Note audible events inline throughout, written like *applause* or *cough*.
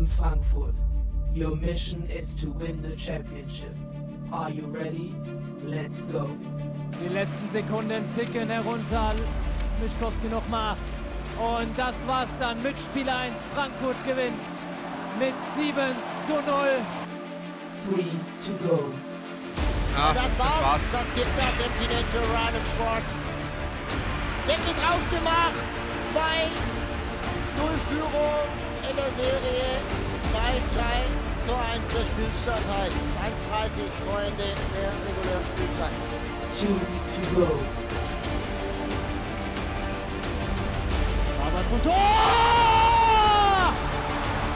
Löwen Frankfurt. Your mission is to win the championship. Are you ready? Let's go. Die letzten Sekunden ticken herunter. Mischkowski nochmal. Und das war's dann. Mitspieler 1 Frankfurt gewinnt mit 7 zu 0. 3 to go. Ja, das, war's. das war's. Das gibt das Empty Net für Ryan Schwartz. Deckel drauf gemacht. 2 0 Führung Serie. 3-3 zu 1 der Spielstand heißt 1,30 Freunde der regulären Spielzeit. 2 to go. Aber zum Tor!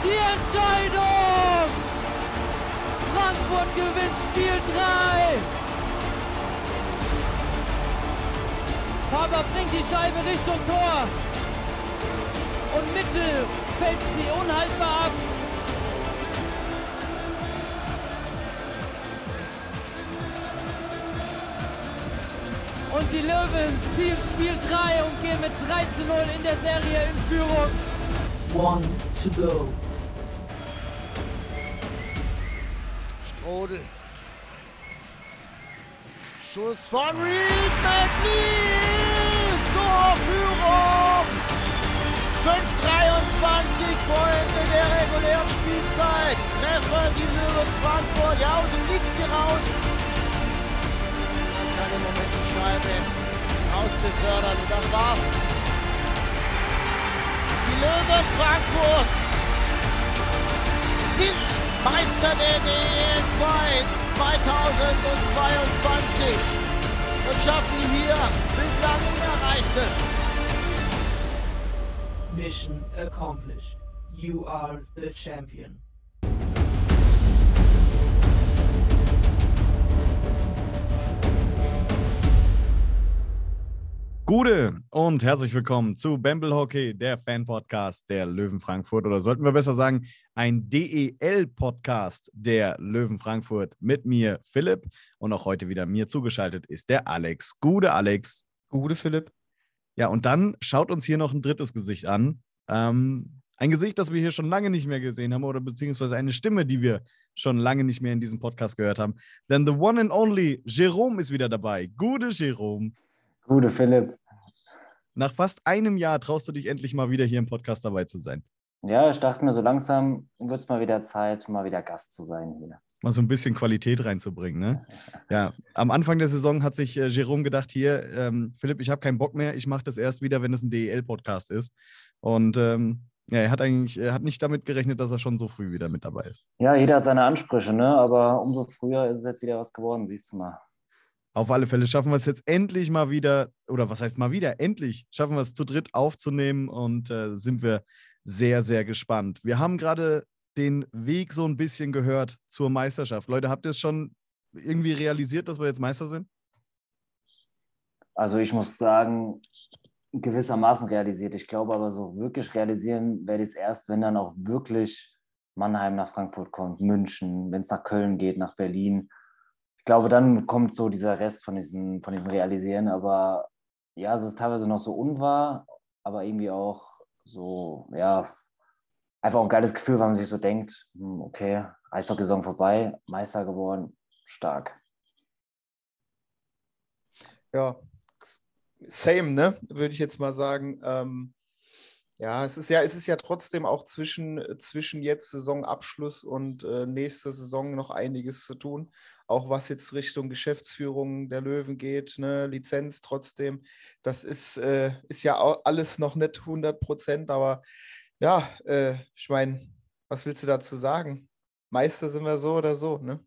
Die Entscheidung! Frankfurt gewinnt Spiel 3! Faber bringt die Scheibe Richtung Tor. Und Mitchell fällt sie unhaltbar ab. Und die Löwen ziehen Spiel 3 und gehen mit 3 zu 0 in der Serie in Führung. One to go. Strodel. Schuss von Reed McLean zur Führung. 5:23 Freunde der regulären Spielzeit. Treffer die Löwen Frankfurt. Ja, aus dem Nix hier raus. Kann im Moment die Scheibe rausbefördern. Und das war's. Die Löwen Frankfurt sind Meister der DEL 2 2022 und schaffen hier bislang Unerreichtes. Mission accomplished. You are the champion. Gute und herzlich willkommen zu Bamble Hockey, der Fan-Podcast der Löwen Frankfurt oder sollten wir besser sagen, ein DEL-Podcast der Löwen Frankfurt mit mir, Philipp. Und auch heute wieder mir zugeschaltet ist der Alex. Gute Alex. Gute Philipp. Ja, und dann schaut uns hier noch ein drittes Gesicht an. Ähm, ein Gesicht, das wir hier schon lange nicht mehr gesehen haben oder beziehungsweise eine Stimme, die wir schon lange nicht mehr in diesem Podcast gehört haben. Denn the one and only Jerome ist wieder dabei. Gute Jerome. Gute Philipp. Nach fast einem Jahr traust du dich endlich mal wieder hier im Podcast dabei zu sein. Ja, ich dachte mir, so langsam wird es mal wieder Zeit, mal wieder Gast zu sein hier. Mal so ein bisschen Qualität reinzubringen, ne? Ja, am Anfang der Saison hat sich äh, Jerome gedacht, hier, ähm, Philipp, ich habe keinen Bock mehr, ich mache das erst wieder, wenn es ein DEL-Podcast ist. Und ähm, ja, er hat eigentlich, er hat nicht damit gerechnet, dass er schon so früh wieder mit dabei ist. Ja, jeder hat seine Ansprüche, ne? Aber umso früher ist es jetzt wieder was geworden, siehst du mal. Auf alle Fälle schaffen wir es jetzt endlich mal wieder, oder was heißt mal wieder, endlich schaffen wir es zu dritt aufzunehmen und äh, sind wir sehr, sehr gespannt. Wir haben gerade den Weg so ein bisschen gehört zur Meisterschaft. Leute, habt ihr es schon irgendwie realisiert, dass wir jetzt Meister sind? Also ich muss sagen, gewissermaßen realisiert. Ich glaube aber so wirklich realisieren werde ich es erst, wenn dann auch wirklich Mannheim nach Frankfurt kommt, München, wenn es nach Köln geht, nach Berlin ich glaube, dann kommt so dieser Rest von diesem, von diesem Realisieren. Aber ja, es ist teilweise noch so unwahr, aber irgendwie auch so, ja, einfach ein geiles Gefühl, weil man sich so denkt, hm, okay, Eishockey-Saison vorbei, Meister geworden, stark. Ja, same, ne? Würde ich jetzt mal sagen. Ähm, ja, es ist ja, es ist ja trotzdem auch zwischen, zwischen jetzt Saisonabschluss und äh, nächste Saison noch einiges zu tun auch was jetzt Richtung Geschäftsführung der Löwen geht, ne, Lizenz trotzdem, das ist, äh, ist ja alles noch nicht 100 Prozent, aber ja, äh, ich meine, was willst du dazu sagen? Meister sind wir so oder so, ne?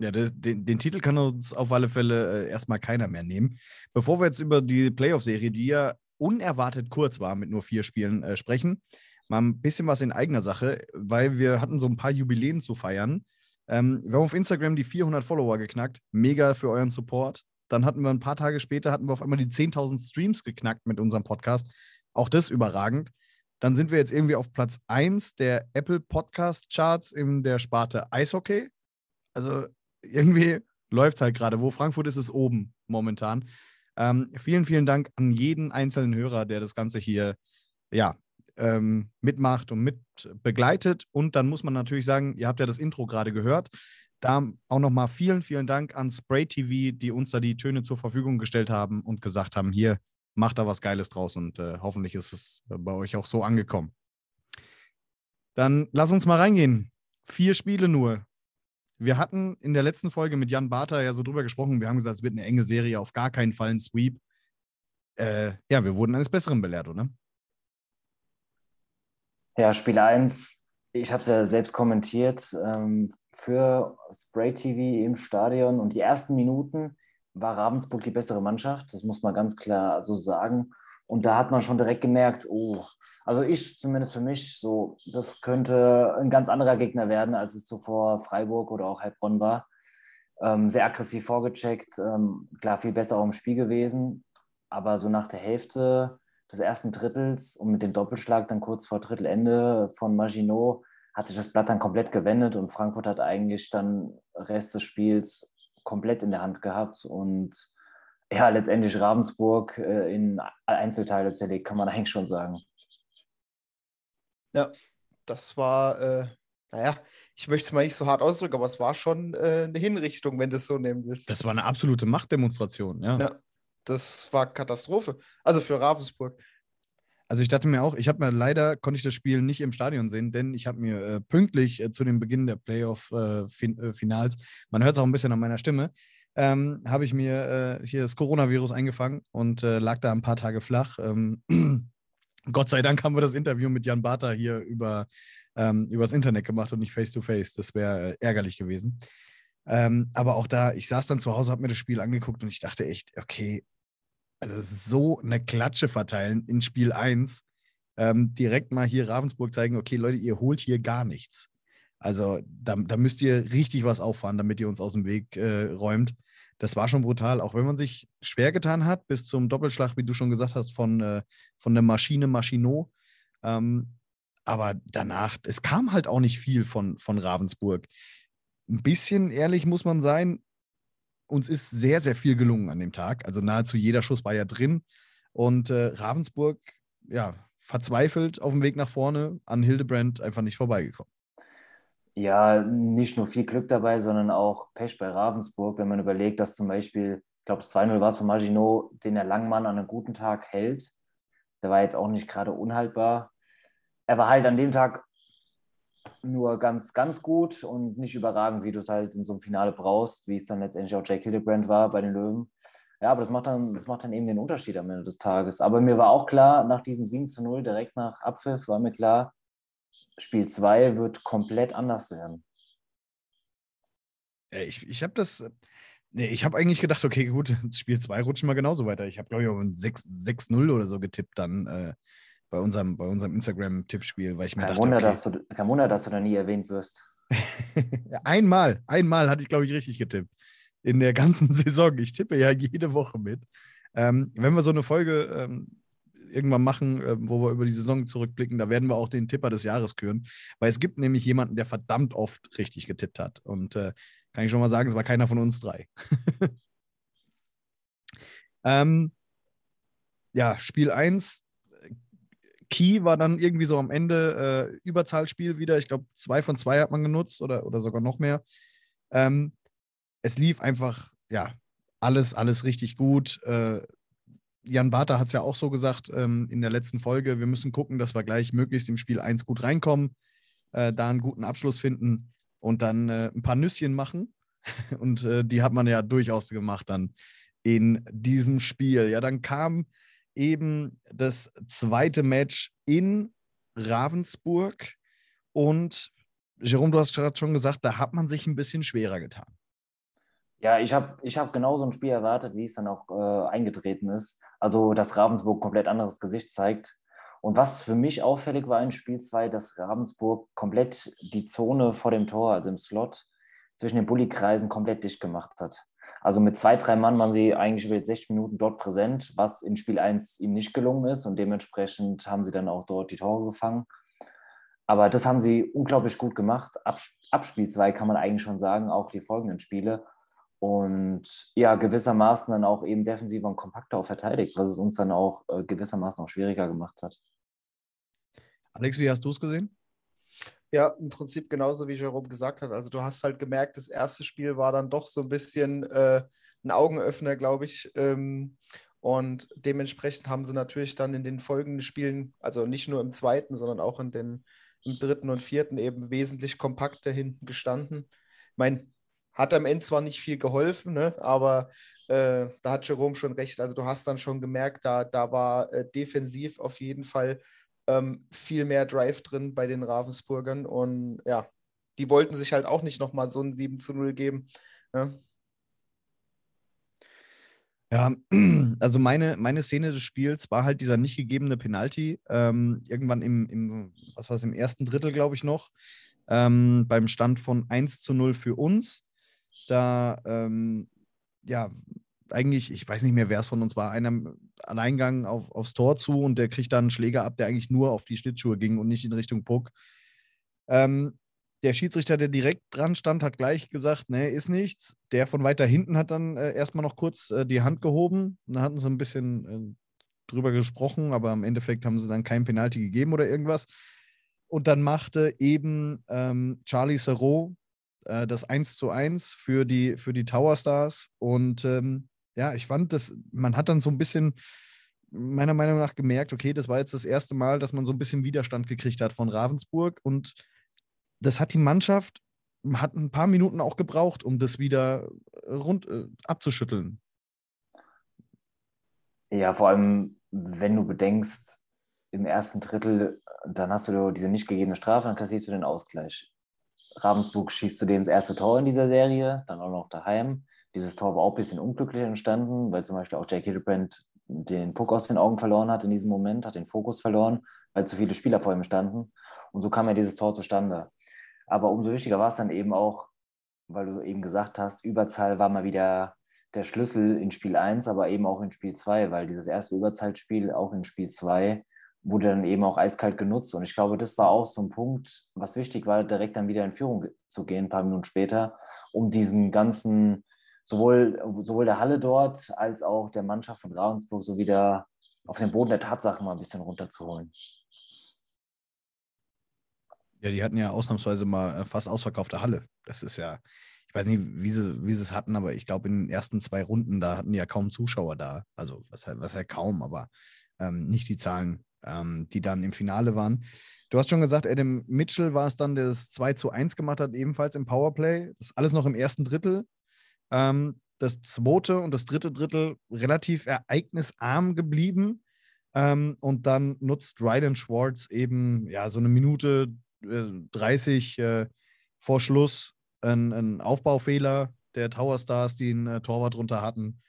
Ja, den, den, Titel kann uns auf alle Fälle äh, erstmal keiner mehr nehmen. Bevor wir jetzt über die Playoff-Serie, die ja unerwartet kurz war mit nur vier Spielen, äh, sprechen, mal ein bisschen was in eigener Sache, weil wir hatten so ein paar Jubiläen zu feiern. Ähm, wir haben auf Instagram die 400 Follower geknackt. Mega für euren Support. Dann hatten wir ein paar Tage später, hatten wir auf einmal die 10.000 Streams geknackt mit unserem Podcast. Auch das überragend. Dann sind wir jetzt irgendwie auf Platz 1 der Apple Podcast Charts in der Sparte Eishockey. Also irgendwie läuft halt gerade. Wo Frankfurt ist es oben momentan. Ähm, vielen, vielen Dank an jeden einzelnen Hörer, der das Ganze hier ja, ähm, mitmacht und mit begleitet. Und dann muss man natürlich sagen, ihr habt ja das Intro gerade gehört. Da auch nochmal vielen, vielen Dank an Spray TV, die uns da die Töne zur Verfügung gestellt haben und gesagt haben, hier, macht da was Geiles draus und äh, hoffentlich ist es bei euch auch so angekommen. Dann lass uns mal reingehen. Vier Spiele nur. Wir hatten in der letzten Folge mit Jan Barter ja so drüber gesprochen. Wir haben gesagt, es wird eine enge Serie, auf gar keinen Fall ein Sweep. Äh, ja, wir wurden eines Besseren belehrt, oder? Ja, Spiel 1, ich habe es ja selbst kommentiert, ähm, für Spray TV im Stadion und die ersten Minuten war Ravensburg die bessere Mannschaft, das muss man ganz klar so sagen. Und da hat man schon direkt gemerkt, oh, also ich zumindest für mich, so, das könnte ein ganz anderer Gegner werden, als es zuvor Freiburg oder auch Heilbronn war. Ähm, sehr aggressiv vorgecheckt, ähm, klar viel besser auch im Spiel gewesen, aber so nach der Hälfte des ersten Drittels und mit dem Doppelschlag dann kurz vor Drittelende von Maginot hat sich das Blatt dann komplett gewendet und Frankfurt hat eigentlich dann Rest des Spiels komplett in der Hand gehabt und ja, letztendlich Ravensburg äh, in Einzelteile zerlegt, kann man eigentlich schon sagen. Ja, das war, äh, naja, ich möchte es mal nicht so hart ausdrücken, aber es war schon äh, eine Hinrichtung, wenn du es so nehmen willst. Das war eine absolute Machtdemonstration, ja. Ja, das war Katastrophe. Also für Ravensburg. Also ich dachte mir auch, ich habe mir leider, konnte ich das Spiel nicht im Stadion sehen, denn ich habe mir äh, pünktlich äh, zu dem Beginn der Playoff-Finals, äh, man hört es auch ein bisschen an meiner Stimme, ähm, habe ich mir äh, hier das Coronavirus eingefangen und äh, lag da ein paar Tage flach. Ähm, *clears throat* Gott sei Dank haben wir das Interview mit Jan Barter hier über, ähm, übers Internet gemacht und nicht face-to-face. -face. Das wäre äh, ärgerlich gewesen. Ähm, aber auch da, ich saß dann zu Hause, habe mir das Spiel angeguckt und ich dachte echt, okay, also so eine Klatsche verteilen in Spiel 1, ähm, direkt mal hier Ravensburg zeigen, okay, Leute, ihr holt hier gar nichts. Also da, da müsst ihr richtig was auffahren, damit ihr uns aus dem Weg äh, räumt. Das war schon brutal, auch wenn man sich schwer getan hat, bis zum Doppelschlag, wie du schon gesagt hast, von, äh, von der Maschine Maschino. Ähm, aber danach, es kam halt auch nicht viel von, von Ravensburg. Ein bisschen ehrlich muss man sein, uns ist sehr, sehr viel gelungen an dem Tag. Also nahezu jeder Schuss war ja drin. Und äh, Ravensburg, ja, verzweifelt auf dem Weg nach vorne an Hildebrand einfach nicht vorbeigekommen. Ja, nicht nur viel Glück dabei, sondern auch Pech bei Ravensburg, wenn man überlegt, dass zum Beispiel, ich glaube, 2-0 war es von Maginot, den der Langmann an einem guten Tag hält. Der war jetzt auch nicht gerade unhaltbar. Er war halt an dem Tag nur ganz, ganz gut und nicht überragend, wie du es halt in so einem Finale brauchst, wie es dann letztendlich auch Jake Hildebrand war bei den Löwen. Ja, aber das macht, dann, das macht dann eben den Unterschied am Ende des Tages. Aber mir war auch klar, nach diesem 7 zu 0, direkt nach Abpfiff, war mir klar, Spiel 2 wird komplett anders werden. Ich, ich habe das, ich habe eigentlich gedacht, okay, gut, *laughs* Spiel 2 rutschen wir genauso weiter. Ich habe, glaube ich, auch ein 6-0 oder so getippt dann äh, bei unserem, bei unserem Instagram-Tippspiel, weil ich mir kein dachte, Wunder, okay, dass du, kein Wunder, dass du da nie erwähnt wirst. *laughs* einmal, einmal hatte ich, glaube ich, richtig getippt. In der ganzen *laughs* Saison. Ich tippe ja jede Woche mit. Ähm, wenn wir so eine Folge ähm, irgendwann machen, äh, wo wir über die Saison zurückblicken, da werden wir auch den Tipper des Jahres küren. Weil es gibt nämlich jemanden, der verdammt oft richtig getippt hat. Und äh, kann ich schon mal sagen, es war keiner von uns drei. *laughs* ähm, ja, Spiel 1 Key war dann irgendwie so am Ende äh, Überzahlspiel wieder. Ich glaube, zwei von zwei hat man genutzt oder, oder sogar noch mehr. Ähm, es lief einfach, ja, alles, alles richtig gut. Äh, Jan Barter hat es ja auch so gesagt ähm, in der letzten Folge. Wir müssen gucken, dass wir gleich möglichst im Spiel 1 gut reinkommen, äh, da einen guten Abschluss finden und dann äh, ein paar Nüsschen machen. *laughs* Und äh, die hat man ja durchaus gemacht dann in diesem Spiel. Ja, dann kam eben das zweite Match in Ravensburg. Und Jerome, du hast gerade schon gesagt, da hat man sich ein bisschen schwerer getan. Ja, ich habe ich hab genau so ein Spiel erwartet, wie es dann auch äh, eingetreten ist. Also, dass Ravensburg komplett anderes Gesicht zeigt. Und was für mich auffällig war in Spiel 2, dass Ravensburg komplett die Zone vor dem Tor, also im Slot, zwischen den Bulli-Kreisen komplett dicht gemacht hat. Also mit zwei, drei Mann waren sie eigentlich über 60 Minuten dort präsent, was in Spiel 1 ihnen nicht gelungen ist und dementsprechend haben sie dann auch dort die Tore gefangen. Aber das haben sie unglaublich gut gemacht. Ab, ab Spiel 2 kann man eigentlich schon sagen, auch die folgenden Spiele. Und ja, gewissermaßen dann auch eben defensiver und kompakter auch verteidigt, was es uns dann auch äh, gewissermaßen auch schwieriger gemacht hat. Alex, wie hast du es gesehen? Ja, im Prinzip genauso wie Jerome gesagt hat. Also du hast halt gemerkt, das erste Spiel war dann doch so ein bisschen äh, ein Augenöffner, glaube ich. Ähm, und dementsprechend haben sie natürlich dann in den folgenden Spielen, also nicht nur im zweiten, sondern auch in den im dritten und vierten eben wesentlich kompakter hinten gestanden. Ich meine, hat am Ende zwar nicht viel geholfen, ne, aber äh, da hat Jerome schon recht. Also du hast dann schon gemerkt, da, da war äh, defensiv auf jeden Fall ähm, viel mehr Drive drin bei den Ravensburgern. Und ja, die wollten sich halt auch nicht nochmal so ein 7 zu 0 geben. Ne? Ja, *clears throat* also meine, meine Szene des Spiels war halt dieser nicht gegebene Penalty. Ähm, irgendwann im, im, was war im ersten Drittel, glaube ich, noch. Ähm, beim Stand von 1 zu 0 für uns. Da, ähm, ja, eigentlich, ich weiß nicht mehr, wer es von uns war, einer Alleingang auf, aufs Tor zu und der kriegt dann einen Schläger ab, der eigentlich nur auf die Schlittschuhe ging und nicht in Richtung Puck. Ähm, der Schiedsrichter, der direkt dran stand, hat gleich gesagt, nee, ist nichts. Der von weiter hinten hat dann äh, erstmal noch kurz äh, die Hand gehoben. Da hatten sie ein bisschen äh, drüber gesprochen, aber im Endeffekt haben sie dann kein Penalty gegeben oder irgendwas. Und dann machte eben ähm, Charlie Serrault äh, das 1 zu 1 für die, für die Tower Stars. Und ähm, ja, ich fand, das, man hat dann so ein bisschen meiner Meinung nach gemerkt, okay, das war jetzt das erste Mal, dass man so ein bisschen Widerstand gekriegt hat von Ravensburg und das hat die Mannschaft, hat ein paar Minuten auch gebraucht, um das wieder äh, rund äh, abzuschütteln. Ja, vor allem, wenn du bedenkst, im ersten Drittel, dann hast du diese nicht gegebene Strafe, dann kassierst du den Ausgleich. Ravensburg schießt zudem das erste Tor in dieser Serie, dann auch noch daheim. Dieses Tor war auch ein bisschen unglücklich entstanden, weil zum Beispiel auch Jake Hildebrand den Puck aus den Augen verloren hat in diesem Moment, hat den Fokus verloren, weil zu viele Spieler vor ihm standen. Und so kam ja dieses Tor zustande. Aber umso wichtiger war es dann eben auch, weil du eben gesagt hast, Überzahl war mal wieder der Schlüssel in Spiel 1, aber eben auch in Spiel 2, weil dieses erste Überzahlspiel auch in Spiel 2 wurde dann eben auch eiskalt genutzt. Und ich glaube, das war auch so ein Punkt, was wichtig war, direkt dann wieder in Führung zu gehen, ein paar Minuten später, um diesen ganzen, sowohl, sowohl der Halle dort als auch der Mannschaft von Ravensburg so wieder auf den Boden der Tatsachen mal ein bisschen runterzuholen. Ja, die hatten ja ausnahmsweise mal äh, fast ausverkaufte Halle. Das ist ja, ich weiß nicht, wie sie, wie sie es hatten, aber ich glaube, in den ersten zwei Runden, da hatten die ja kaum Zuschauer da. Also, was halt, was halt kaum, aber ähm, nicht die Zahlen, ähm, die dann im Finale waren. Du hast schon gesagt, Adam Mitchell war es dann, der das 2 zu 1 gemacht hat, ebenfalls im Powerplay. Das ist alles noch im ersten Drittel. Ähm, das zweite und das dritte Drittel relativ ereignisarm geblieben. Ähm, und dann nutzt Ryden Schwartz eben ja so eine Minute 30 äh, vor Schluss ein, ein, Aufbaufehler der Tower Stars, die einen äh, Torwart drunter hatten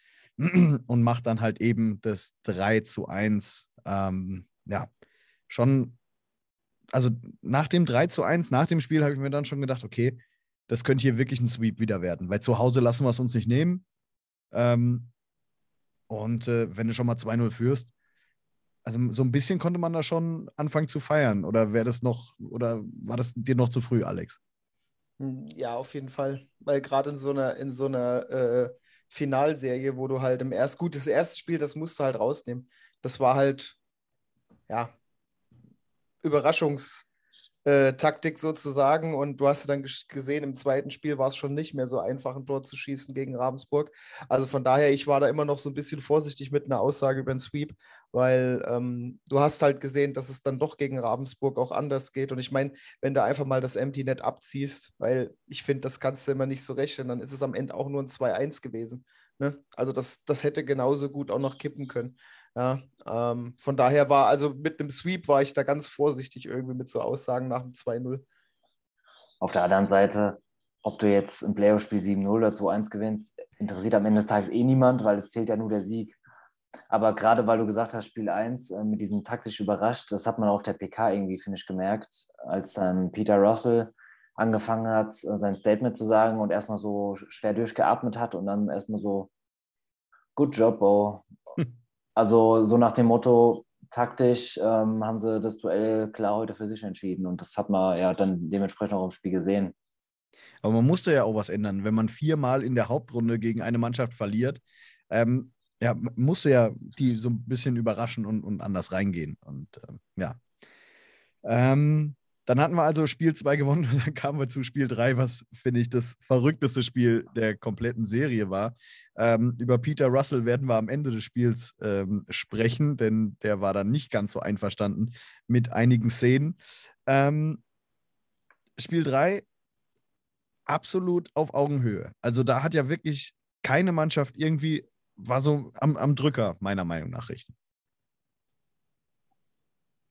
und macht dann halt eben das 3 zu 1. Ähm, ja, schon, also nach dem 3 zu 1, nach dem Spiel habe ich mir dann schon gedacht, okay, das könnte hier wirklich ein Sweep wieder werden, weil zu Hause lassen wir es uns nicht nehmen. Ähm, und äh, wenn du schon mal 2-0 führst, also so ein bisschen konnte man da schon anfangen zu feiern. Oder wäre das noch, oder war das dir noch zu früh, Alex? Hm, ja, auf jeden Fall. Weil gerade in so einer, in so einer äh, Finalserie, wo du halt im erst gut, das erste Spiel, das musst du halt rausnehmen. Das war halt, ja, Überraschungs- äh, sozusagen. Und du hast dann gesehen, im zweiten Spiel war es schon nicht mehr so einfach, ein Tor zu schießen gegen Ravensburg. Also von daher, ich war da immer noch so ein bisschen vorsichtig mit einer Aussage über den Sweep, weil ähm, du hast halt gesehen, dass es dann doch gegen Ravensburg auch anders geht. Und ich meine, wenn du einfach mal das Empty Net abziehst, weil ich finde, das kannst du immer nicht so rechnen, dann ist es am Ende auch nur ein 2-1 gewesen. Ne? Also das, das hätte genauso gut auch noch kippen können. Ja, ähm, von daher war, also mit einem Sweep war ich da ganz vorsichtig irgendwie mit so Aussagen nach dem 2-0. Auf der anderen Seite, ob du jetzt im Playoff-Spiel 7-0 oder 2-1 gewinnst, interessiert am Ende des Tages eh niemand, weil es zählt ja nur der Sieg. Aber gerade weil du gesagt hast, Spiel 1 äh, mit diesem taktisch überrascht, das hat man auf der PK irgendwie, finde ich, gemerkt, als dann Peter Russell angefangen hat, äh, sein Statement zu sagen und erstmal so schwer durchgeatmet hat und dann erstmal so, good job, Bo. Also so nach dem Motto, taktisch ähm, haben sie das Duell klar heute für sich entschieden und das hat man ja dann dementsprechend auch im Spiel gesehen. Aber man musste ja auch was ändern. Wenn man viermal in der Hauptrunde gegen eine Mannschaft verliert, ähm, ja, musste ja die so ein bisschen überraschen und, und anders reingehen. Und ähm, ja. Ähm, dann hatten wir also Spiel 2 gewonnen und *laughs* dann kamen wir zu Spiel 3, was, finde ich, das verrückteste Spiel der kompletten Serie war. Ähm, über Peter Russell werden wir am Ende des Spiels ähm, sprechen, denn der war dann nicht ganz so einverstanden mit einigen Szenen. Ähm, Spiel 3 absolut auf Augenhöhe. Also da hat ja wirklich keine Mannschaft irgendwie, war so am, am Drücker, meiner Meinung nach, richtig.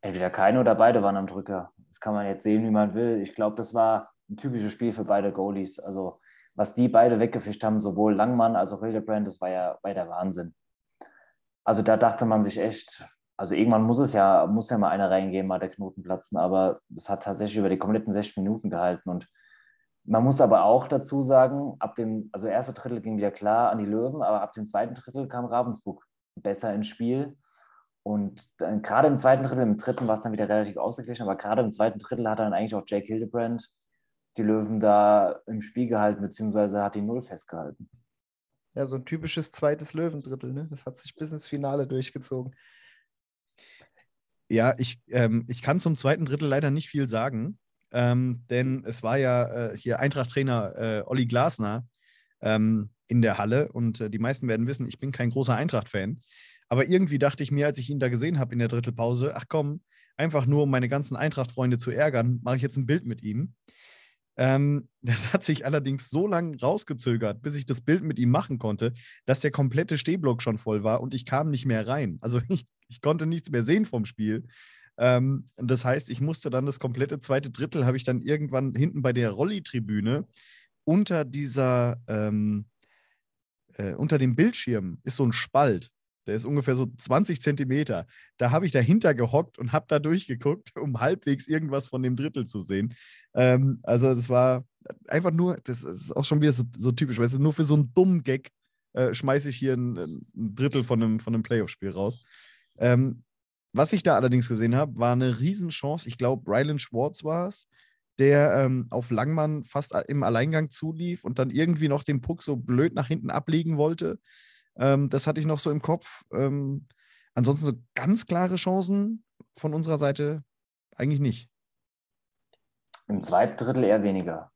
Entweder keine oder beide waren am Drücker. Das kann man jetzt sehen, wie man will. Ich glaube, das war ein typisches Spiel für beide Goalies. Also, was die beide weggefischt haben, sowohl Langmann als auch Hildebrand, das war ja, war der Wahnsinn. Also, da dachte man sich echt, also irgendwann muss es ja, muss ja mal einer reingehen, mal der Knoten platzen, aber es hat tatsächlich über die kompletten 60 Minuten gehalten. Und man muss aber auch dazu sagen, ab dem, also erste Drittel ging wieder klar an die Löwen, aber ab dem zweiten Drittel kam Ravensburg besser ins Spiel und dann, gerade im zweiten Drittel, im dritten war es dann wieder relativ ausgeglichen, aber gerade im zweiten Drittel hat dann eigentlich auch Jake Hildebrand die Löwen da im Spiel gehalten, beziehungsweise hat die Null festgehalten. Ja, so ein typisches zweites Löwendrittel, ne? Das hat sich bis ins Finale durchgezogen. Ja, ich, ähm, ich kann zum zweiten Drittel leider nicht viel sagen, ähm, denn es war ja äh, hier Eintracht-Trainer äh, Olli Glasner ähm, in der Halle und äh, die meisten werden wissen, ich bin kein großer Eintracht-Fan. Aber irgendwie dachte ich mir, als ich ihn da gesehen habe in der Drittelpause, ach komm, einfach nur um meine ganzen Eintracht-Freunde zu ärgern, mache ich jetzt ein Bild mit ihm. Ähm, *laughs* das hat sich allerdings so lange rausgezögert, bis ich das Bild mit ihm machen konnte, dass der komplette Stehblock schon voll war und ich kam nicht mehr rein. Also *laughs* ich, ich konnte nichts mehr sehen vom Spiel. Ähm, das heißt, ich musste dann das komplette zweite Drittel, habe ich dann irgendwann hinten bei der Rolli-Tribüne unter dieser, ähm, äh, unter dem Bildschirm ist so ein Spalt. Der ist ungefähr so 20 Zentimeter. Da habe ich dahinter gehockt und habe da durchgeguckt, um halbwegs irgendwas von dem Drittel zu sehen. Ähm, also das war einfach nur, das ist auch schon wieder so, so typisch, weißt du, nur für so einen dummen Gag äh, schmeiße ich hier ein, ein, Drittel von einem, von einem Playoff-Spiel raus. Ähm, was ich da allerdings gesehen habe, war eine Riesenchance. Ich glaube, Rylan Schwartz war es, der ähm, auf Langmann fast im Alleingang zulief und dann irgendwie noch den Puck so blöd nach hinten ablegen wollte. Ähm, das hatte ich noch so im Kopf. Ähm, ansonsten so ganz klare Chancen von unserer Seite eigentlich nicht. Im zweiten Drittel eher weniger.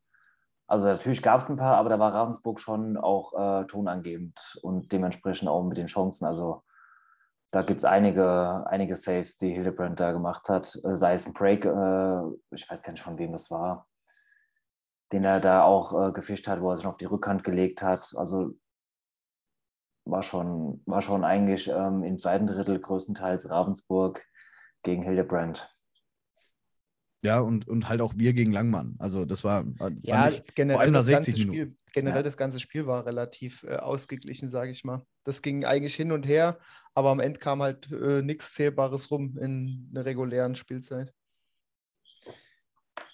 Also natürlich gab es ein paar, aber da war Ravensburg schon auch äh, tonangebend und dementsprechend auch mit den Chancen. Also da gibt es einige, einige Saves, die Hildebrand da gemacht hat. Äh, sei es ein Break, äh, ich weiß gar nicht, von wem das war, den er da auch äh, gefischt hat, wo er sich auf die Rückhand gelegt hat. Also war schon, war schon eigentlich ähm, im zweiten Drittel größtenteils Ravensburg gegen Hildebrand. Ja, und, und halt auch wir gegen Langmann. Also das war ja, ich, generell, vor allem das 60 ganze. Spiel, generell ja. das ganze Spiel war relativ äh, ausgeglichen, sage ich mal. Das ging eigentlich hin und her, aber am Ende kam halt äh, nichts Zählbares rum in der regulären Spielzeit.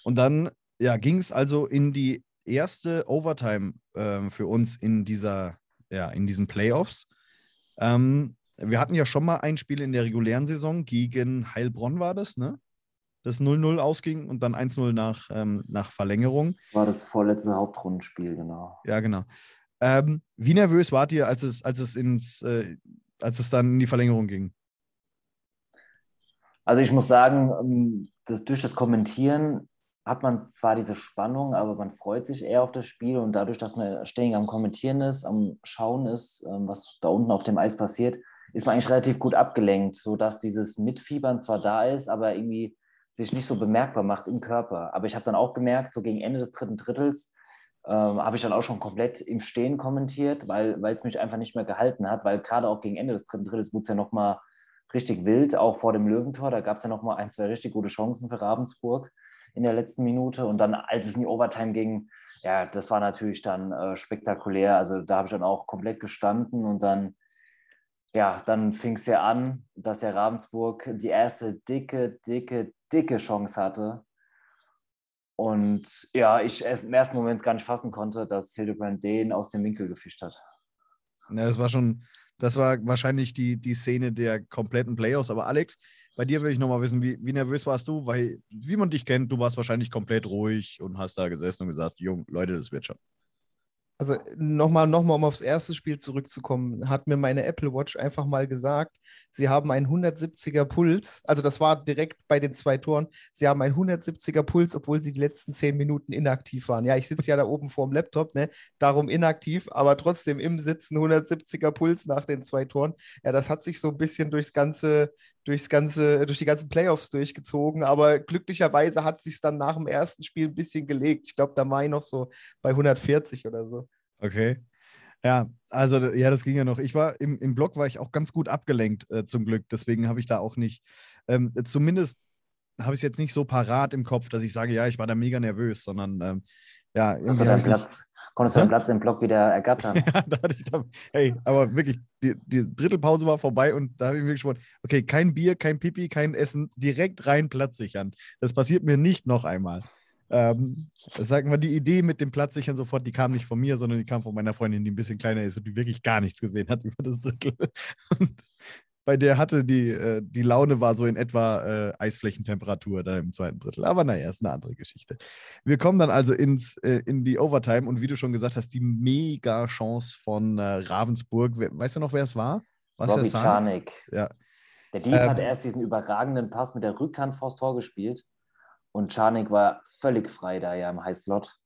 Und dann ja, ging es also in die erste Overtime äh, für uns in dieser ja, in diesen Playoffs. Ähm, wir hatten ja schon mal ein Spiel in der regulären Saison gegen Heilbronn, war das, ne? Das 0-0 ausging und dann 1-0 nach, ähm, nach Verlängerung. War das vorletzte Hauptrundenspiel, genau. Ja, genau. Ähm, wie nervös wart ihr, als es, als es ins, äh, als es dann in die Verlängerung ging? Also ich muss sagen, ähm, das, durch das Kommentieren hat man zwar diese Spannung, aber man freut sich eher auf das Spiel und dadurch, dass man ständig am Kommentieren ist, am Schauen ist, ähm, was da unten auf dem Eis passiert, ist man eigentlich relativ gut abgelenkt, sodass dieses Mitfiebern zwar da ist, aber irgendwie sich nicht so bemerkbar macht im Körper. Aber ich habe dann auch gemerkt, so gegen Ende des dritten Drittels ähm, habe ich dann auch schon komplett im Stehen kommentiert, weil es mich einfach nicht mehr gehalten hat, weil gerade auch gegen Ende des dritten Drittels wurde es ja nochmal richtig wild, auch vor dem Löwentor. Da gab es ja nochmal ein, zwei richtig gute Chancen für Ravensburg in der letzten Minute. Und dann, als es in die Overtime ging, ja, das war natürlich dann äh, spektakulär. Also da habe ich dann auch komplett gestanden und dann, ja, dann fing es ja an, dass ja Ravensburg die erste dicke, dicke, dicke Chance hatte. Und ja, ich es im ersten Moment gar nicht fassen konnte, dass Hildebrand den aus dem Winkel gefischt hat. Ja, das war schon, das war wahrscheinlich die, die Szene der kompletten Playoffs. Aber Alex, bei dir will ich nochmal wissen, wie, wie nervös warst du? Weil, wie man dich kennt, du warst wahrscheinlich komplett ruhig und hast da gesessen und gesagt, Jung, Leute, das wird schon. Also nochmal, noch mal, um aufs erste Spiel zurückzukommen, hat mir meine Apple Watch einfach mal gesagt, sie haben einen 170er Puls. Also das war direkt bei den zwei Toren. Sie haben einen 170er Puls, obwohl sie die letzten zehn Minuten inaktiv waren. Ja, ich sitze ja da oben *laughs* vor dem Laptop, ne? Darum inaktiv, aber trotzdem im Sitzen 170er Puls nach den zwei Toren. Ja, das hat sich so ein bisschen durchs ganze, durchs ganze, durch die ganzen Playoffs durchgezogen, aber glücklicherweise hat sich dann nach dem ersten Spiel ein bisschen gelegt. Ich glaube, da war ich noch so bei 140 oder so. Okay. Ja, also ja, das ging ja noch. Ich war im, im Blog war ich auch ganz gut abgelenkt, äh, zum Glück. Deswegen habe ich da auch nicht, ähm, zumindest habe ich es jetzt nicht so parat im Kopf, dass ich sage, ja, ich war da mega nervös, sondern ähm, ja, irgendwie. Also Platz, konntest du deinen Platz im Blog wieder ergattern. *laughs* ja, da hatte ich da, hey, aber wirklich, die, die Drittelpause war vorbei und da habe ich mir gesprochen, okay, kein Bier, kein Pipi, kein Essen, direkt rein Platz sichern. Das passiert mir nicht noch einmal. Ähm, sagen wir, die Idee mit dem Platz sichern sofort, die kam nicht von mir, sondern die kam von meiner Freundin, die ein bisschen kleiner ist und die wirklich gar nichts gesehen hat *laughs* über das Drittel. Und bei der hatte die, äh, die Laune war so in etwa äh, Eisflächentemperatur da im zweiten Drittel. Aber naja, ist eine andere Geschichte. Wir kommen dann also ins, äh, in die Overtime und wie du schon gesagt hast, die mega Chance von äh, Ravensburg. Weißt du noch, wer es war? Was Robbie Czarnik. Ja. Der Dienst ähm, hat erst diesen überragenden Pass mit der Rückhand vors Tor gespielt und Czarnik war völlig frei da ja im Highslot.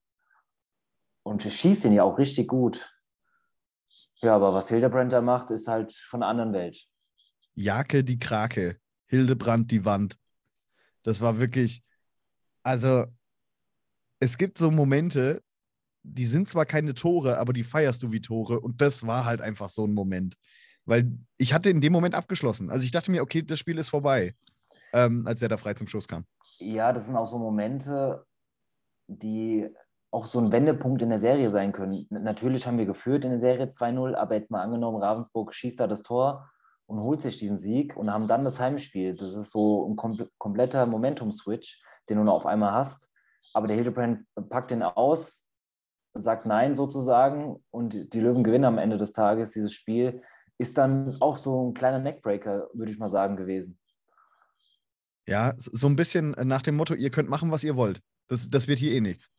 Und schießt ihn ja auch richtig gut. Ja, aber was Hildebrand da macht, ist halt von der anderen Welt. Jake die Krake, Hildebrand die Wand. Das war wirklich, also es gibt so Momente, die sind zwar keine Tore, aber die feierst du wie Tore. Und das war halt einfach so ein Moment. Weil ich hatte in dem Moment abgeschlossen. Also ich dachte mir, okay, das Spiel ist vorbei, ähm, als er da frei zum Schuss kam. Ja, das sind auch so Momente, die auch so ein Wendepunkt in der Serie sein können. Natürlich haben wir geführt in der Serie 2-0, aber jetzt mal angenommen, Ravensburg schießt da das Tor und holt sich diesen Sieg und haben dann das Heimspiel. Das ist so ein kom kompletter Momentum-Switch, den du noch auf einmal hast. Aber der Hildebrand packt den aus, sagt Nein sozusagen und die Löwen gewinnen am Ende des Tages dieses Spiel. Ist dann auch so ein kleiner Neckbreaker, würde ich mal sagen, gewesen. Ja, so ein bisschen nach dem Motto, ihr könnt machen, was ihr wollt. Das, das wird hier eh nichts.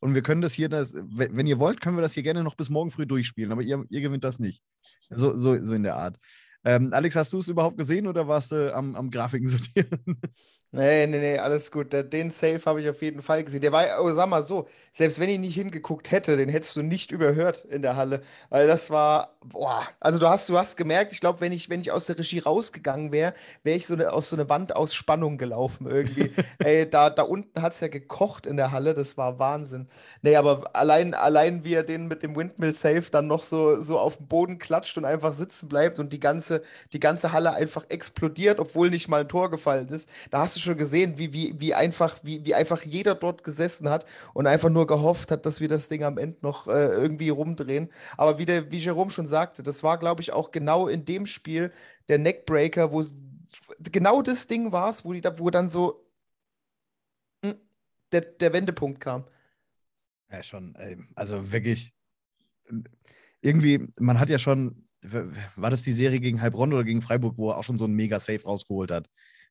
Und wir können das hier, das, wenn ihr wollt, können wir das hier gerne noch bis morgen früh durchspielen, aber ihr, ihr gewinnt das nicht. So, so, so in der Art. Ähm, Alex, hast du es überhaupt gesehen oder warst du am, am Grafiken *laughs* sortieren? Nee, nee, nee, alles gut. Den Save habe ich auf jeden Fall gesehen. Der war, oh, sag mal so, selbst wenn ich nicht hingeguckt hätte, den hättest du nicht überhört in der Halle. Weil das war, boah, also du hast, du hast gemerkt, ich glaube, wenn ich, wenn ich aus der Regie rausgegangen wäre, wäre ich so eine, auf so eine Wand aus Spannung gelaufen irgendwie. *laughs* Ey, da, da unten hat es ja gekocht in der Halle, das war Wahnsinn. Nee, aber allein, allein wie er den mit dem Windmill Save dann noch so, so auf dem Boden klatscht und einfach sitzen bleibt und die ganze, die ganze Halle einfach explodiert, obwohl nicht mal ein Tor gefallen ist. Da hast du schon gesehen, wie, wie, wie, einfach, wie, wie einfach jeder dort gesessen hat und einfach nur gehofft hat, dass wir das Ding am Ende noch äh, irgendwie rumdrehen. Aber wie, der, wie Jerome schon sagte, das war, glaube ich, auch genau in dem Spiel der Neckbreaker, wo genau das Ding war es, wo, wo dann so mh, hm, der, der Wendepunkt kam. Ja, schon, also wirklich, irgendwie, man hat ja schon, war das die Serie gegen Heilbronn oder gegen Freiburg, wo er auch schon so ein Mega-Safe rausgeholt hat?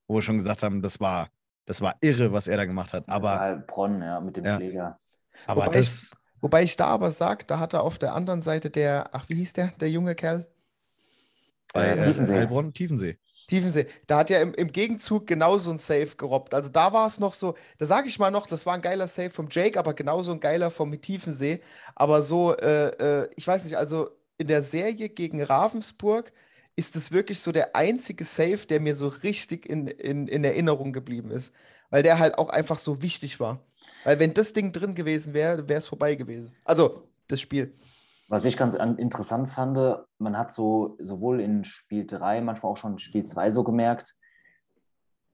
Wo wir schon gesagt haben, das war, das war irre, was er da gemacht hat. Aber, das war halt Bronn, ja, mit dem ja. Schläger. Aber wobei das. Ich, wobei ich da aber sage, da hat er auf der anderen Seite der, ach, wie hieß der, der junge Kerl? Bei äh, Tiefensee. Heilbronn, Tiefensee. Tiefensee. Da hat ja im, im Gegenzug genauso ein Safe gerobbt. Also da war es noch so, da sage ich mal noch, das war ein geiler Safe vom Jake, aber genauso ein geiler vom Tiefensee. Aber so, äh, äh, ich weiß nicht, also in der Serie gegen Ravensburg ist es wirklich so der einzige Save, der mir so richtig in, in, in Erinnerung geblieben ist. Weil der halt auch einfach so wichtig war. Weil wenn das Ding drin gewesen wäre, wäre es vorbei gewesen. Also das Spiel. Was ich ganz interessant fand, man hat so sowohl in Spiel 3, manchmal auch schon in Spiel 2 so gemerkt,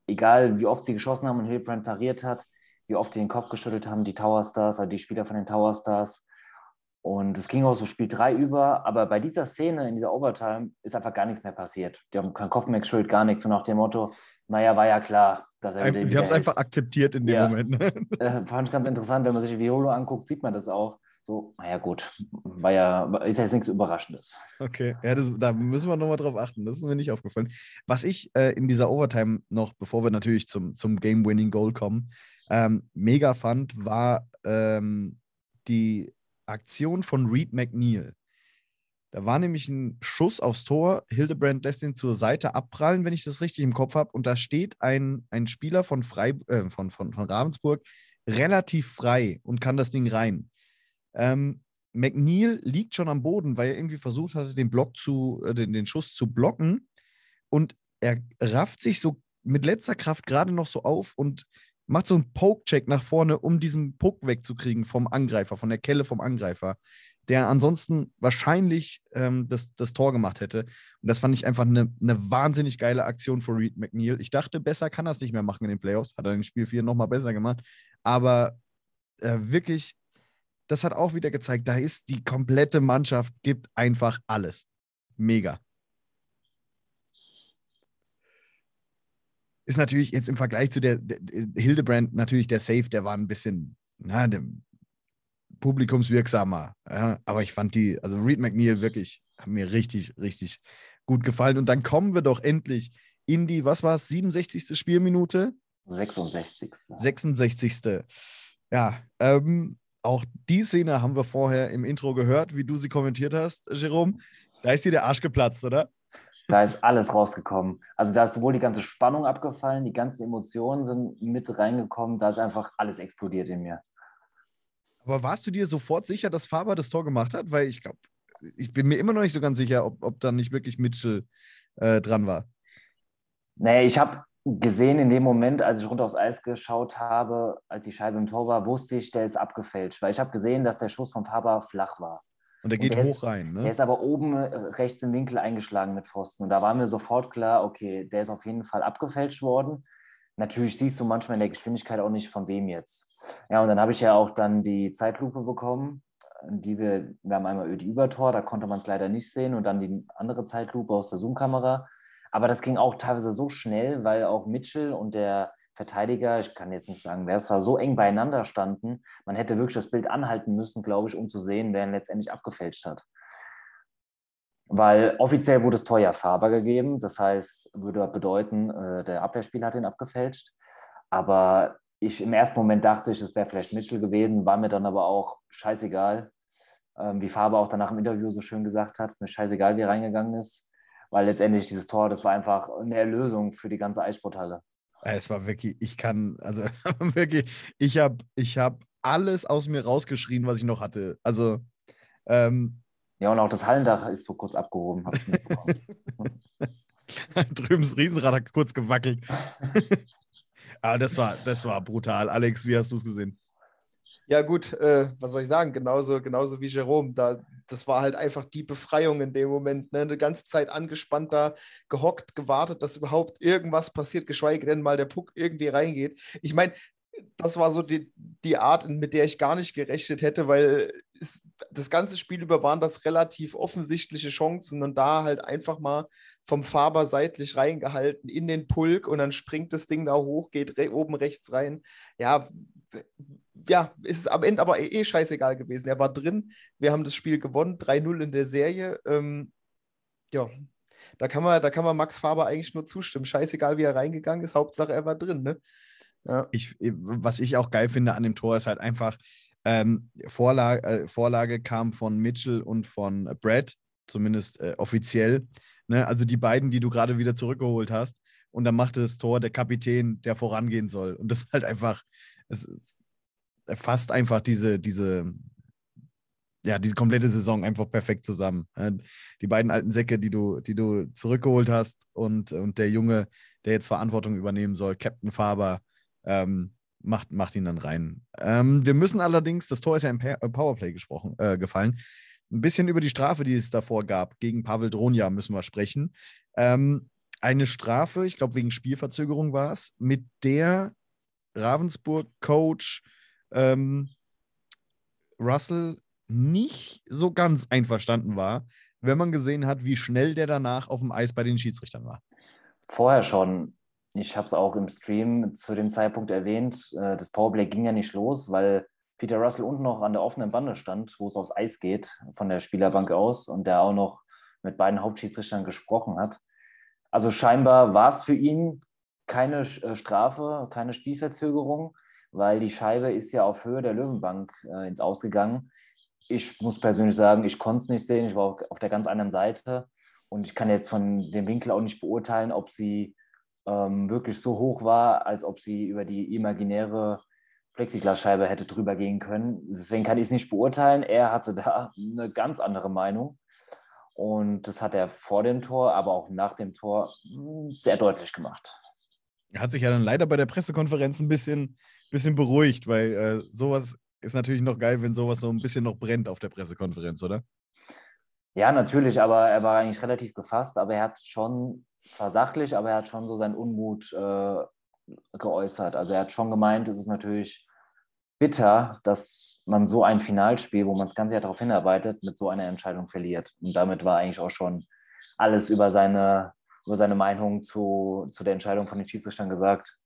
egal wie oft sie geschossen haben und Hilbrand pariert hat, wie oft sie den Kopf geschüttelt haben, die Tower Stars, also die Spieler von den Tower Stars, und es ging auch so Spiel 3 über, aber bei dieser Szene, in dieser Overtime, ist einfach gar nichts mehr passiert. Die haben keinen Kopf mehr gar nichts. So nach dem Motto, naja, war ja klar, dass er. Sie haben es einfach akzeptiert in dem ja. Moment. Ne? *laughs* äh, fand ich ganz interessant, wenn man sich die Violo anguckt, sieht man das auch. So, naja, gut, war ja, ist ja jetzt nichts Überraschendes. Okay, ja, das, da müssen wir nochmal drauf achten. Das ist mir nicht aufgefallen. Was ich äh, in dieser Overtime noch, bevor wir natürlich zum, zum Game-Winning-Goal kommen, ähm, mega fand, war ähm, die Aktion von Reed McNeil. Da war nämlich ein Schuss aufs Tor. Hildebrand lässt ihn zur Seite abprallen, wenn ich das richtig im Kopf habe. Und da steht ein, ein Spieler von, Freib äh, von, von, von Ravensburg relativ frei und kann das Ding rein. Ähm, McNeil liegt schon am Boden, weil er irgendwie versucht hatte, den Block zu, äh, den, den Schuss zu blocken. Und er rafft sich so mit letzter Kraft gerade noch so auf und macht so einen Poke-Check nach vorne, um diesen Puck wegzukriegen vom Angreifer, von der Kelle vom Angreifer, der ansonsten wahrscheinlich ähm, das, das Tor gemacht hätte. Und das fand ich einfach eine, eine wahnsinnig geile Aktion von Reed McNeil. Ich dachte, besser kann er es nicht mehr machen in den Playoffs. Hat er in Spiel 4 nochmal besser gemacht. Aber äh, wirklich, das hat auch wieder gezeigt, da ist die komplette Mannschaft, gibt einfach alles. Mega. Ist natürlich jetzt im Vergleich zu der, der Hildebrand natürlich der Safe, der war ein bisschen na, publikumswirksamer. Ja, aber ich fand die, also Reed McNeil wirklich, hat mir richtig, richtig gut gefallen. Und dann kommen wir doch endlich in die, was war es, 67. Spielminute? 66. 66. Ja, ähm, auch die Szene haben wir vorher im Intro gehört, wie du sie kommentiert hast, Jerome. Da ist dir der Arsch geplatzt, oder? Da ist alles rausgekommen. Also da ist sowohl die ganze Spannung abgefallen, die ganzen Emotionen sind mit reingekommen, da ist einfach alles explodiert in mir. Aber warst du dir sofort sicher, dass Faber das Tor gemacht hat? Weil ich glaube, ich bin mir immer noch nicht so ganz sicher, ob, ob da nicht wirklich Mitchell äh, dran war. Nee, ich habe gesehen in dem Moment, als ich runter aufs Eis geschaut habe, als die Scheibe im Tor war, wusste ich, der ist abgefälscht, weil ich habe gesehen, dass der Schuss von Faber flach war. Und der geht und der hoch ist, rein, ne? Der ist aber oben äh, rechts im Winkel eingeschlagen mit Pfosten. Und da war mir sofort klar, okay, der ist auf jeden Fall abgefälscht worden. Natürlich siehst du manchmal in der Geschwindigkeit auch nicht, von wem jetzt. Ja, und dann habe ich ja auch dann die Zeitlupe bekommen, die wir, wir haben einmal die Übertor, da konnte man es leider nicht sehen, und dann die andere Zeitlupe aus der Zoom-Kamera. Aber das ging auch teilweise so schnell, weil auch Mitchell und der Verteidiger, ich kann jetzt nicht sagen, wer es war, so eng beieinander standen. Man hätte wirklich das Bild anhalten müssen, glaube ich, um zu sehen, wer ihn letztendlich abgefälscht hat. Weil offiziell wurde das Tor ja Faber gegeben, das heißt, würde bedeuten, äh, der Abwehrspieler hat ihn abgefälscht. Aber ich im ersten Moment dachte ich, es wäre vielleicht Mitchell gewesen, war mir dann aber auch scheißegal. Ähm, wie Faber auch danach im Interview so schön gesagt hat, es ist mir scheißegal, wie er reingegangen ist. Weil letztendlich dieses Tor, das war einfach eine Erlösung für die ganze Eissporthalle. Es war wirklich, ich kann, also *laughs* wirklich, ich habe ich hab alles aus mir rausgeschrien, was ich noch hatte. Also, ähm, ja, und auch das Hallendach ist so kurz abgehoben. *laughs* Drüben das Riesenrad hat kurz gewackelt. Aber *laughs* das war, das war brutal. Alex, wie hast du es gesehen? Ja, gut, äh, was soll ich sagen? Genauso, genauso wie Jerome. Da, das war halt einfach die Befreiung in dem Moment. Ne? Eine ganze Zeit angespannt da, gehockt, gewartet, dass überhaupt irgendwas passiert, geschweige denn mal der Puck irgendwie reingeht. Ich meine, das war so die, die Art, mit der ich gar nicht gerechnet hätte, weil es, das ganze Spiel über waren das relativ offensichtliche Chancen und da halt einfach mal vom Faber seitlich reingehalten in den Pulk und dann springt das Ding da hoch, geht re oben rechts rein. Ja, ja, ist es am Ende aber eh, eh, scheißegal gewesen. Er war drin, wir haben das Spiel gewonnen, 3-0 in der Serie. Ähm, ja, da kann, man, da kann man Max Faber eigentlich nur zustimmen. Scheißegal, wie er reingegangen ist, Hauptsache er war drin. Ne? Ja. Ich, was ich auch geil finde an dem Tor ist halt einfach, ähm, Vorlage, äh, Vorlage kam von Mitchell und von Brad, zumindest äh, offiziell. Ne? Also die beiden, die du gerade wieder zurückgeholt hast. Und dann machte das Tor der Kapitän, der vorangehen soll. Und das ist halt einfach, es fasst einfach diese, diese, ja, diese komplette Saison einfach perfekt zusammen. Die beiden alten Säcke, die du, die du zurückgeholt hast und, und der Junge, der jetzt Verantwortung übernehmen soll, Captain Faber, ähm, macht, macht ihn dann rein. Ähm, wir müssen allerdings, das Tor ist ja im äh, Powerplay gesprochen, äh, gefallen. Ein bisschen über die Strafe, die es davor gab, gegen Pavel Dronja müssen wir sprechen. Ähm, eine Strafe, ich glaube wegen Spielverzögerung war es, mit der Ravensburg-Coach ähm, Russell nicht so ganz einverstanden war, wenn man gesehen hat, wie schnell der danach auf dem Eis bei den Schiedsrichtern war. Vorher schon. Ich habe es auch im Stream zu dem Zeitpunkt erwähnt. Äh, das Powerplay ging ja nicht los, weil Peter Russell unten noch an der offenen Bande stand, wo es aufs Eis geht, von der Spielerbank aus und der auch noch mit beiden Hauptschiedsrichtern gesprochen hat. Also scheinbar war es für ihn keine äh, Strafe, keine Spielverzögerung weil die Scheibe ist ja auf Höhe der Löwenbank äh, ins Ausgegangen. ich muss persönlich sagen, ich konnte es nicht sehen. Ich war auf der ganz anderen Seite und ich kann jetzt von dem Winkel auch nicht beurteilen, ob sie ähm, wirklich so hoch war, als ob sie über die imaginäre Plexiglasscheibe hätte drüber gehen können. Deswegen kann ich es nicht beurteilen. Er hatte da *laughs* eine ganz andere Meinung. Und das hat er vor dem Tor, aber auch nach dem Tor hm, sehr deutlich gemacht. Er hat sich ja dann leider bei der Pressekonferenz ein bisschen, bisschen beruhigt, weil äh, sowas ist natürlich noch geil, wenn sowas so ein bisschen noch brennt auf der Pressekonferenz, oder? Ja, natürlich, aber er war eigentlich relativ gefasst, aber er hat schon, zwar sachlich, aber er hat schon so seinen Unmut äh, geäußert. Also er hat schon gemeint, es ist natürlich bitter, dass man so ein Finalspiel, wo man das ganze Jahr darauf hinarbeitet, mit so einer Entscheidung verliert. Und damit war eigentlich auch schon alles über seine, über seine Meinung zu, zu der Entscheidung von den Schiedsrichtern gesagt.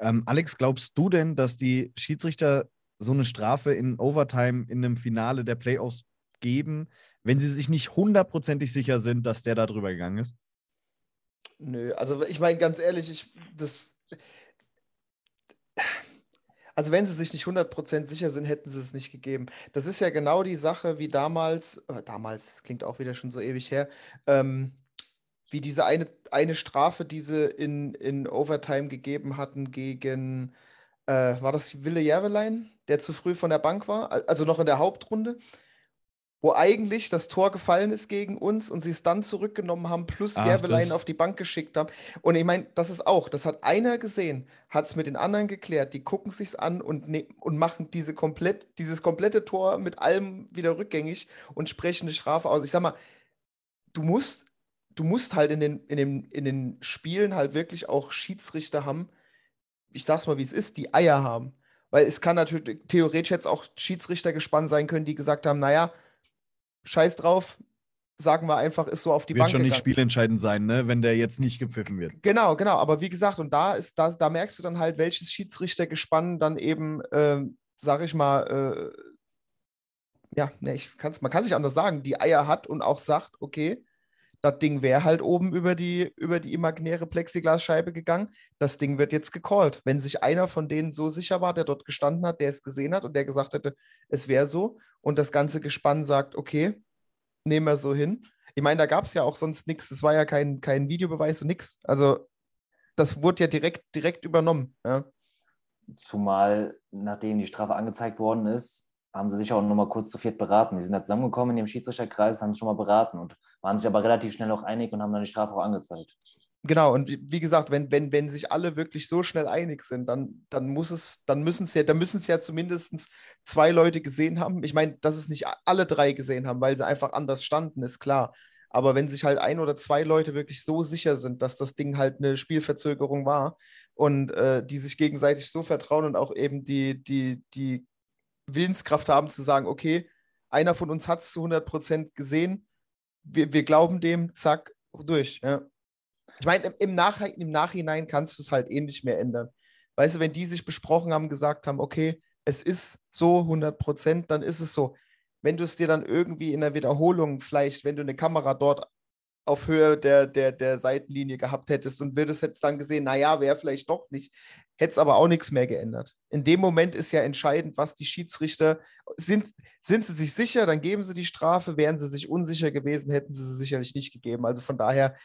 Ähm, Alex, glaubst du denn, dass die Schiedsrichter so eine Strafe in Overtime in einem Finale der Playoffs geben, wenn sie sich nicht hundertprozentig sicher sind, dass der da drüber gegangen ist? Nö, also ich meine ganz ehrlich, ich das also wenn sie sich nicht 100% sicher sind, hätten sie es nicht gegeben. Das ist ja genau die Sache wie damals, äh, damals, das klingt auch wieder schon so ewig her, ähm, wie diese eine, eine Strafe, die sie in, in Overtime gegeben hatten gegen, äh, war das Wille Järvelein, der zu früh von der Bank war, also noch in der Hauptrunde wo eigentlich das Tor gefallen ist gegen uns und sie es dann zurückgenommen haben, plus Gerbelein auf die Bank geschickt haben. Und ich meine, das ist auch, das hat einer gesehen, hat es mit den anderen geklärt, die gucken sich's an und, ne und machen diese komplett, dieses komplette Tor mit allem wieder rückgängig und sprechen eine Strafe aus. Ich sag mal, du musst, du musst halt in den, in, den, in den Spielen halt wirklich auch Schiedsrichter haben, ich sag's mal, wie es ist, die Eier haben. Weil es kann natürlich theoretisch jetzt auch Schiedsrichter gespannt sein können, die gesagt haben, naja, scheiß drauf, sagen wir einfach, ist so auf die wird Bank. Wird schon nicht spielentscheidend sein, ne, wenn der jetzt nicht gepfiffen wird. Genau, genau. Aber wie gesagt, und da ist da, da merkst du dann halt, welches Schiedsrichtergespann dann eben, äh, sag ich mal, äh, ja, ne, ich kann's, man kann sich anders sagen, die Eier hat und auch sagt, okay, das Ding wäre halt oben über die, über die imaginäre Plexiglasscheibe gegangen. Das Ding wird jetzt gecallt. Wenn sich einer von denen so sicher war, der dort gestanden hat, der es gesehen hat und der gesagt hätte, es wäre so, und das ganze Gespann sagt, okay, nehmen wir so hin. Ich meine, da gab es ja auch sonst nichts. Es war ja kein, kein Videobeweis und nichts. Also, das wurde ja direkt, direkt übernommen. Ja. Zumal, nachdem die Strafe angezeigt worden ist, haben sie sich auch nochmal kurz zu viert beraten. Die sind da zusammengekommen in dem Schiedsrichterkreis, haben sich schon mal beraten und waren sich aber relativ schnell auch einig und haben dann die Strafe auch angezeigt. Genau, und wie gesagt, wenn, wenn, wenn sich alle wirklich so schnell einig sind, dann, dann muss es, dann müssen es ja, dann müssen es ja zumindest zwei Leute gesehen haben. Ich meine, dass es nicht alle drei gesehen haben, weil sie einfach anders standen, ist klar. Aber wenn sich halt ein oder zwei Leute wirklich so sicher sind, dass das Ding halt eine Spielverzögerung war und äh, die sich gegenseitig so vertrauen und auch eben die, die, die Willenskraft haben zu sagen, okay, einer von uns hat es zu 100% gesehen, wir, wir glauben dem, zack, durch. Ja. Ich meine, im, Nach im Nachhinein kannst du es halt eh nicht mehr ändern. Weißt du, wenn die sich besprochen haben, gesagt haben, okay, es ist so 100% dann ist es so. Wenn du es dir dann irgendwie in der Wiederholung, vielleicht, wenn du eine Kamera dort auf Höhe der, der, der Seitenlinie gehabt hättest und würdest jetzt dann gesehen, naja, wäre vielleicht doch nicht, hätte es aber auch nichts mehr geändert. In dem Moment ist ja entscheidend, was die Schiedsrichter sind. Sind sie sich sicher, dann geben sie die Strafe. Wären sie sich unsicher gewesen, hätten sie sie sicherlich nicht gegeben. Also von daher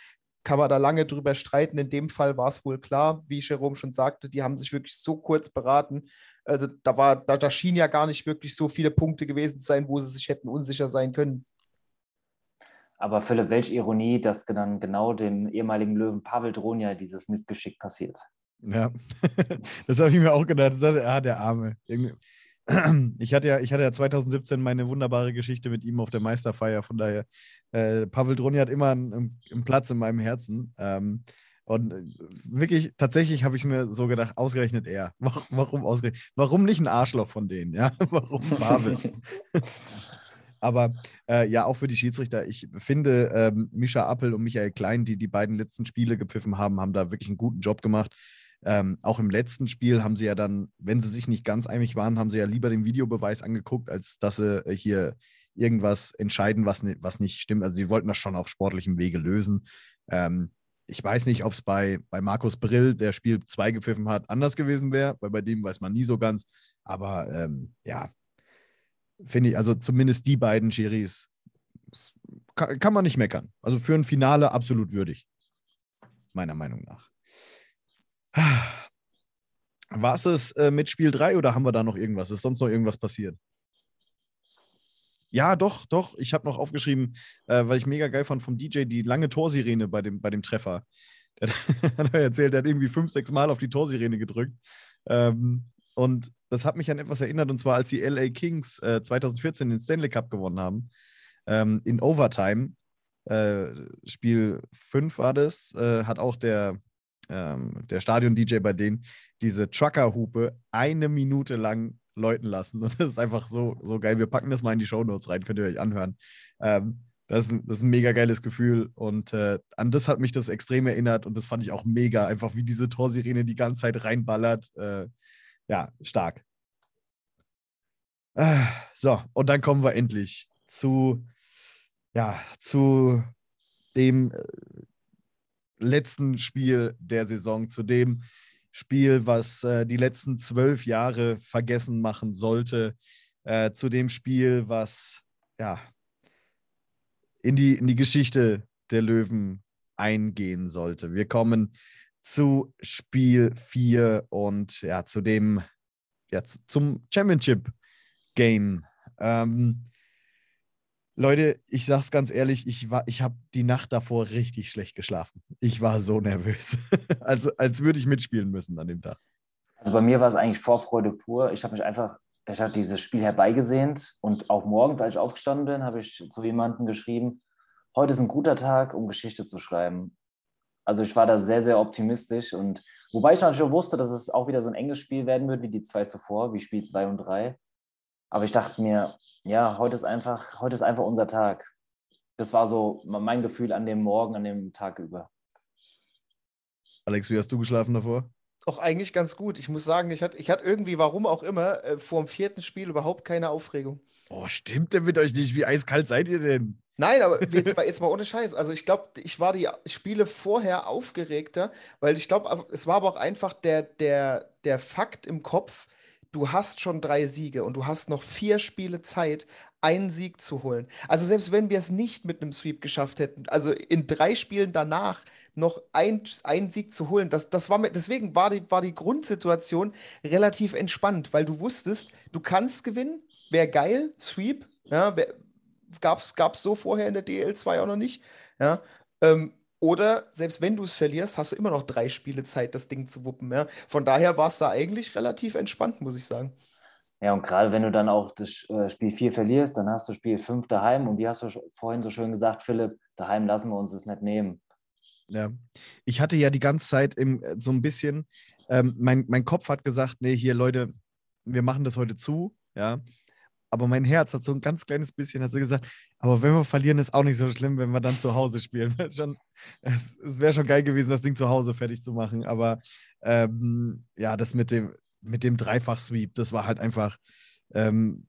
kann man da lange drüber streiten. In dem Fall war es wohl klar, wie Jerome schon sagte, die haben sich wirklich so kurz beraten. Also da war, da, da schien ja gar nicht wirklich so viele Punkte gewesen zu sein, wo sie sich hätten unsicher sein können. Aber Philipp, welche Ironie, dass dann genau dem ehemaligen Löwen Pavel Dronja dieses Missgeschick passiert. Ja, *laughs* das habe ich mir auch gedacht. Ah, der Arme. *clears throat* Ich hatte, ja, ich hatte ja 2017 meine wunderbare Geschichte mit ihm auf der Meisterfeier. Von daher, äh, Pavel Dronja hat immer einen, einen, Platz in meinem Herzen. Ähm, und äh, wirklich, tatsächlich habe ich mir so gedacht, ausgerechnet er. Warum, warum ausgerechnet? Warum nicht ein Arschloch von denen? Ja, *laughs* warum Pavel? *laughs* Aber äh, ja, auch für die Schiedsrichter. Ich finde, ähm, Mischa Appel und Michael Klein, die die beiden letzten Spiele gepfiffen haben, haben da wirklich einen guten Job gemacht. Ähm, auch im letzten Spiel haben sie ja dann, wenn sie sich nicht ganz einig waren, haben sie ja lieber den Videobeweis angeguckt, als dass sie äh, hier irgendwas entscheiden, was, was nicht stimmt. Also sie wollten das schon auf sportlichem Wege lösen. Ähm, ich weiß nicht, ob es bei, bei Markus Brill, der Spiel 2 gepfiffen hat, anders gewesen wäre, weil bei dem weiß man nie so ganz. Aber ähm, ja, finde ich, also zumindest die beiden Schiris kann, kann man nicht meckern. Also für ein Finale absolut würdig. Meiner Meinung nach. War es es äh, mit Spiel 3 oder haben wir da noch irgendwas? Ist sonst noch irgendwas passiert? Ja, doch, doch. Ich habe noch aufgeschrieben, äh, weil ich mega geil fand vom DJ, die lange Torsirene bei dem, bei dem Treffer. *laughs* Der hat erzählt, der hat irgendwie fünf, sechs Mal auf die Torsirene gedrückt. Ähm, und das hat mich an etwas erinnert, und zwar als die LA Kings äh, 2014 den Stanley Cup gewonnen haben. Ähm, in Overtime, äh, Spiel 5 war das, äh, hat auch der, ähm, der Stadion-DJ bei denen diese Trucker-Hupe eine Minute lang läuten lassen. *laughs* Und das ist einfach so, so geil. Wir packen das mal in die Show Notes rein, könnt ihr euch anhören. Ähm, das, ist, das ist ein mega geiles Gefühl und äh, an das hat mich das extrem erinnert und das fand ich auch mega, einfach wie diese Torsirene die ganze Zeit reinballert. Äh, ja, stark. Äh, so, und dann kommen wir endlich zu, ja, zu dem äh, letzten Spiel der Saison, zu dem Spiel, was äh, die letzten zwölf Jahre vergessen machen sollte, äh, zu dem Spiel, was ja in die, in die Geschichte der Löwen eingehen sollte. Wir kommen zu Spiel 4 und ja, zu dem, ja, zum Championship Game. Ähm, Leute, ich sag's ganz ehrlich, ich, ich habe die Nacht davor richtig schlecht geschlafen. Ich war so nervös. *laughs* also, als würde ich mitspielen müssen an dem Tag. Also bei mir war es eigentlich Vorfreude pur. Ich habe mich einfach, ich habe dieses Spiel herbeigesehnt und auch morgens, als ich aufgestanden bin, habe ich zu jemandem geschrieben, heute ist ein guter Tag, um Geschichte zu schreiben. Also ich war da sehr, sehr optimistisch und wobei ich natürlich wusste, dass es auch wieder so ein enges Spiel werden wird wie die zwei zuvor, wie Spiel 2 und 3. Aber ich dachte mir, ja, heute ist einfach, heute ist einfach unser Tag. Das war so mein Gefühl an dem Morgen, an dem Tag über. Alex, wie hast du geschlafen davor? Auch eigentlich ganz gut. Ich muss sagen, ich hatte, ich hatte irgendwie, warum auch immer, äh, vor dem vierten Spiel überhaupt keine Aufregung. Oh, stimmt denn mit euch nicht? Wie eiskalt seid ihr denn? Nein, aber *laughs* jetzt mal, jetzt mal ohne Scheiß. Also ich glaube, ich war die Spiele vorher aufgeregter, weil ich glaube, es war aber auch einfach der, der, der Fakt im Kopf, du hast schon drei Siege und du hast noch vier Spiele Zeit, einen Sieg zu holen. Also selbst wenn wir es nicht mit einem Sweep geschafft hätten, also in drei Spielen danach noch ein, einen Sieg zu holen, das, das war mit, deswegen war die, war die Grundsituation relativ entspannt, weil du wusstest, du kannst gewinnen, wäre geil, Sweep, ja, gab es so vorher in der DL2 auch noch nicht, ja, ähm, oder selbst wenn du es verlierst, hast du immer noch drei Spiele Zeit, das Ding zu wuppen. Ja? Von daher war es da eigentlich relativ entspannt, muss ich sagen. Ja, und gerade wenn du dann auch das äh, Spiel 4 verlierst, dann hast du Spiel 5 daheim. Und wie hast du vorhin so schön gesagt, Philipp, daheim lassen wir uns das nicht nehmen. Ja, ich hatte ja die ganze Zeit im, äh, so ein bisschen, ähm, mein, mein Kopf hat gesagt, nee, hier Leute, wir machen das heute zu, ja aber mein Herz hat so ein ganz kleines bisschen hat so gesagt, aber wenn wir verlieren, ist auch nicht so schlimm, wenn wir dann zu Hause spielen. *laughs* es, es wäre schon geil gewesen, das Ding zu Hause fertig zu machen, aber ähm, ja, das mit dem, mit dem Dreifach-Sweep, das war halt einfach, ähm,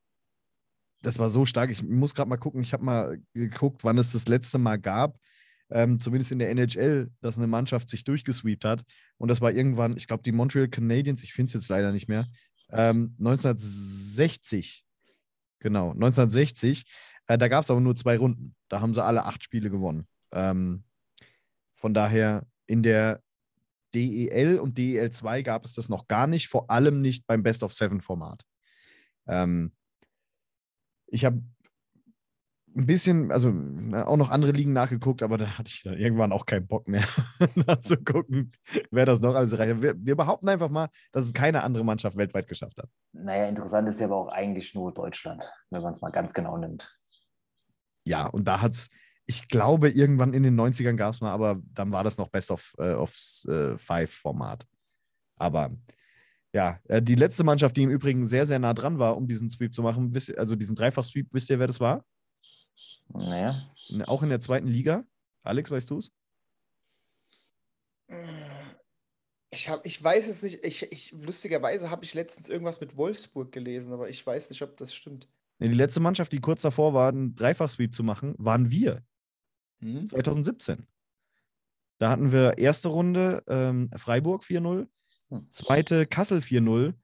das war so stark. Ich muss gerade mal gucken, ich habe mal geguckt, wann es das letzte Mal gab, ähm, zumindest in der NHL, dass eine Mannschaft sich durchgesweept hat. Und das war irgendwann, ich glaube, die Montreal Canadiens, ich finde es jetzt leider nicht mehr, 1960 ähm, Genau, 1960. Äh, da gab es aber nur zwei Runden. Da haben sie alle acht Spiele gewonnen. Ähm, von daher in der DEL und DEL 2 gab es das noch gar nicht, vor allem nicht beim Best of Seven Format. Ähm, ich habe ein bisschen, also auch noch andere Ligen nachgeguckt, aber da hatte ich dann irgendwann auch keinen Bock mehr *laughs* nachzugucken, wer das noch alles erreicht wir, wir, behaupten einfach mal, dass es keine andere Mannschaft weltweit geschafft hat. Naja, interessant ist ja aber auch eigentlich nur Deutschland, wenn man es mal ganz genau nimmt. Ja, und da hat es, ich glaube, irgendwann in den 90ern gab es mal, aber dann war das noch Best of, äh, of äh, Five Format. Aber ja, äh, die letzte Mannschaft, die im Übrigen sehr, sehr nah dran war, um diesen Sweep zu machen, also diesen Dreifach-Sweep, wisst ihr, wer das war? Naja. Auch in der zweiten Liga? Alex, weißt du es? Ich, hab, ich weiß es nicht. Ich, ich, lustigerweise habe ich letztens irgendwas mit Wolfsburg gelesen, aber ich weiß nicht, ob das stimmt. Die letzte Mannschaft, die kurz davor war, einen Dreifach-Sweep zu machen, waren wir. Hm? 2017. Da hatten wir erste Runde ähm, Freiburg 4-0, hm. zweite Kassel 4-0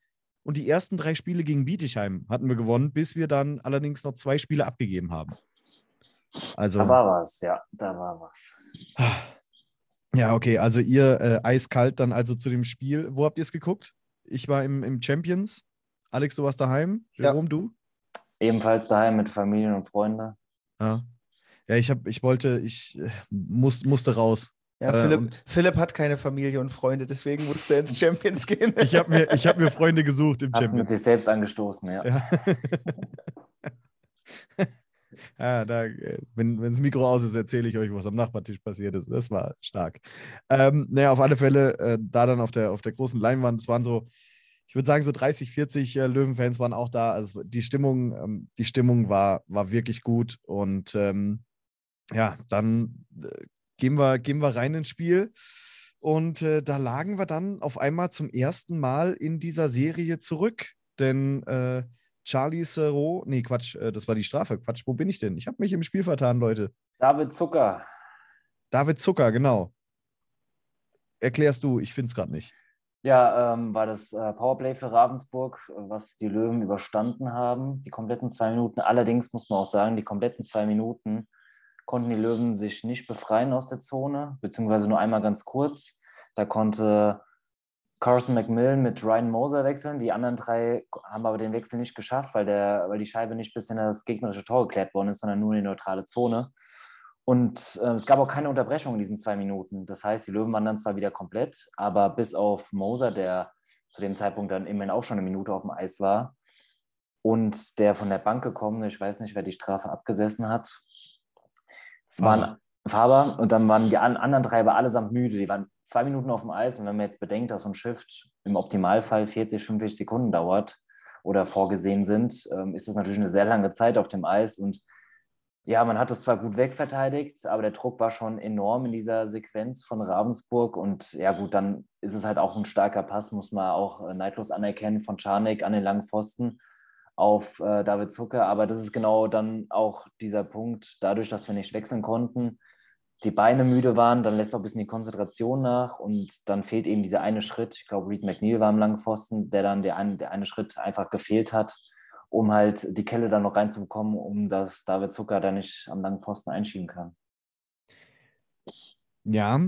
und die ersten drei Spiele gegen Bietigheim hatten wir gewonnen, bis wir dann allerdings noch zwei Spiele abgegeben haben. Also, da war was, ja, da war was. Ja, okay, also ihr äh, eiskalt dann also zu dem Spiel. Wo habt ihr es geguckt? Ich war im, im Champions. Alex, du warst daheim. Jerome, ja. du? Ebenfalls daheim mit Familien und Freunden. Ja. Ja, ich, hab, ich wollte, ich äh, muss, musste raus. Ja, äh, Philipp, Philipp, hat keine Familie und Freunde, deswegen musste er ins Champions gehen. ich habe mir, hab mir Freunde gesucht im hat Champions. Mit sich selbst angestoßen, ja. Ja, *laughs* ja da, äh, wenn, wenn das Mikro aus ist, erzähle ich euch, was am Nachbartisch passiert ist. Das war stark. Ähm, naja, auf alle Fälle, äh, da dann auf der, auf der großen Leinwand, es waren so, ich würde sagen, so 30, 40 äh, Löwenfans waren auch da. Also die Stimmung, ähm, die Stimmung war, war wirklich gut. Und ähm, ja, dann äh, gehen, wir, gehen wir rein ins Spiel. Und äh, da lagen wir dann auf einmal zum ersten Mal in dieser Serie zurück. Denn äh, Charlie Serrault, nee, Quatsch, äh, das war die Strafe. Quatsch, wo bin ich denn? Ich habe mich im Spiel vertan, Leute. David Zucker. David Zucker, genau. Erklärst du, ich finde es gerade nicht. Ja, ähm, war das äh, Powerplay für Ravensburg, was die Löwen überstanden haben, die kompletten zwei Minuten. Allerdings muss man auch sagen, die kompletten zwei Minuten konnten die Löwen sich nicht befreien aus der Zone, beziehungsweise nur einmal ganz kurz. Da konnte Carson McMillan mit Ryan Moser wechseln. Die anderen drei haben aber den Wechsel nicht geschafft, weil, der, weil die Scheibe nicht bis in das gegnerische Tor geklärt worden ist, sondern nur in die neutrale Zone. Und äh, es gab auch keine Unterbrechung in diesen zwei Minuten. Das heißt, die Löwen waren dann zwar wieder komplett, aber bis auf Moser, der zu dem Zeitpunkt dann immerhin auch schon eine Minute auf dem Eis war, und der von der Bank gekommen, ich weiß nicht, wer die Strafe abgesessen hat, waren Faber und dann waren die anderen drei aber allesamt müde. Die waren zwei Minuten auf dem Eis und wenn man jetzt bedenkt, dass so ein Shift im Optimalfall 40, 50 Sekunden dauert oder vorgesehen sind, ähm, ist das natürlich eine sehr lange Zeit auf dem Eis und ja, man hat es zwar gut wegverteidigt, aber der Druck war schon enorm in dieser Sequenz von Ravensburg und ja gut, dann ist es halt auch ein starker Pass, muss man auch äh, neidlos anerkennen von Czarnek an den langen Pfosten auf äh, David Zucker. Aber das ist genau dann auch dieser Punkt, dadurch, dass wir nicht wechseln konnten, die Beine müde waren, dann lässt auch ein bisschen die Konzentration nach und dann fehlt eben dieser eine Schritt. Ich glaube, Reed McNeil war am langen Pfosten, der dann der eine, der eine Schritt einfach gefehlt hat, um halt die Kelle dann noch reinzubekommen, um dass David Zucker da nicht am langen Pfosten einschieben kann. Ja,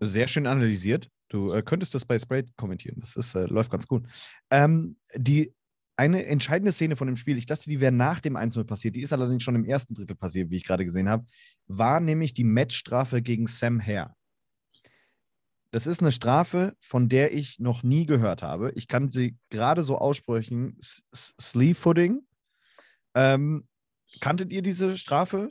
sehr schön analysiert. Du äh, könntest das bei Spray kommentieren. Das ist, äh, läuft ganz gut. Ähm, die eine entscheidende Szene von dem Spiel, ich dachte, die wäre nach dem 1-0 passiert, die ist allerdings schon im ersten Drittel passiert, wie ich gerade gesehen habe, war nämlich die Matchstrafe gegen Sam Hare. Das ist eine Strafe, von der ich noch nie gehört habe. Ich kann sie gerade so aussprechen: Sleeve Footing. Ähm, kanntet ihr diese Strafe,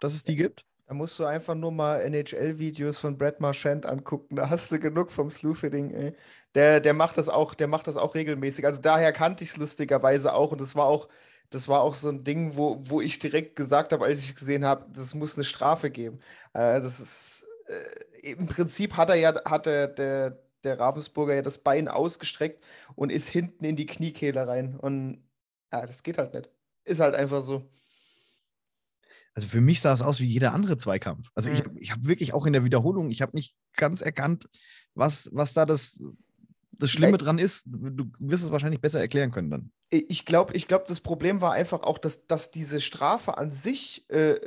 dass es die gibt? Da musst du einfach nur mal NHL-Videos von Brad Marchand angucken. Da hast du genug vom Sloofing, ey. Der, der macht das auch, der macht das auch regelmäßig. Also daher kannte ich es lustigerweise auch. Und das war auch, das war auch so ein Ding, wo, wo ich direkt gesagt habe, als ich gesehen habe, das muss eine Strafe geben. Äh, das ist äh, im Prinzip hat er ja, hat der, der, der Ravensburger ja das Bein ausgestreckt und ist hinten in die Kniekehle rein. Und ja, das geht halt nicht. Ist halt einfach so. Also für mich sah es aus wie jeder andere Zweikampf. Also mhm. ich, ich habe wirklich auch in der Wiederholung, ich habe nicht ganz erkannt, was, was da das, das Schlimme dran ist. Du wirst es wahrscheinlich besser erklären können dann. Ich glaube, ich glaub, das Problem war einfach auch, dass, dass diese Strafe an sich äh,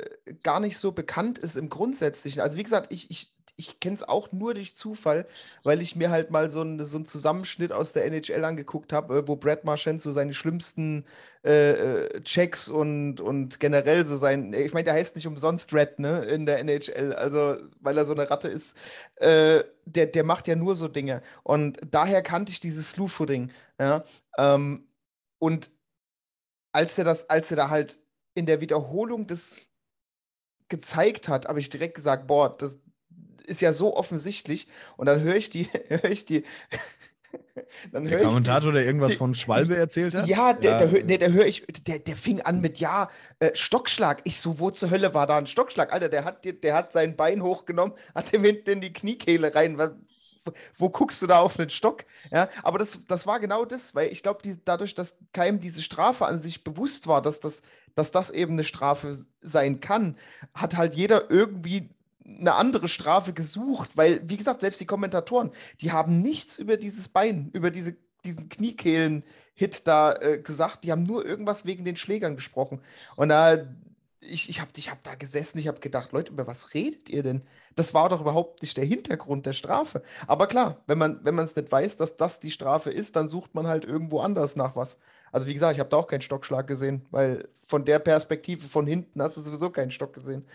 gar nicht so bekannt ist im Grundsätzlichen. Also wie gesagt, ich, ich, ich kenne es auch nur durch Zufall, weil ich mir halt mal so, ein, so einen Zusammenschnitt aus der NHL angeguckt habe, äh, wo Brad Marchand so seine schlimmsten äh, äh, Checks und, und generell so sein, ich meine, der heißt nicht umsonst Red, ne, in der NHL, also weil er so eine Ratte ist, äh, der, der macht ja nur so Dinge. Und daher kannte ich dieses Slew-Footing, ja. Ähm, und als er das, als er da halt in der Wiederholung das gezeigt hat, habe ich direkt gesagt, boah, das, ist ja so offensichtlich. Und dann höre ich die, *laughs* höre ich die. *laughs* der Kommentator, die, der irgendwas die, von Schwalbe erzählt hat? Ja, der, ja. der, der, der höre ich, der, der fing an mit Ja, äh, Stockschlag. Ich so, wo zur Hölle war da ein Stockschlag? Alter, der hat, der hat sein Bein hochgenommen, *laughs* hat ihm hinten in die Kniekehle rein. Was, wo guckst du da auf einen Stock? Ja, aber das, das war genau das, weil ich glaube, dadurch, dass keinem diese Strafe an sich bewusst war, dass das, dass das eben eine Strafe sein kann, hat halt jeder irgendwie eine andere Strafe gesucht, weil, wie gesagt, selbst die Kommentatoren, die haben nichts über dieses Bein, über diese, diesen Kniekehlen-Hit da äh, gesagt. Die haben nur irgendwas wegen den Schlägern gesprochen. Und da, ich, ich habe ich hab da gesessen, ich habe gedacht, Leute, über was redet ihr denn? Das war doch überhaupt nicht der Hintergrund der Strafe. Aber klar, wenn man es nicht weiß, dass das die Strafe ist, dann sucht man halt irgendwo anders nach was. Also wie gesagt, ich habe da auch keinen Stockschlag gesehen, weil von der Perspektive von hinten hast du sowieso keinen Stock gesehen.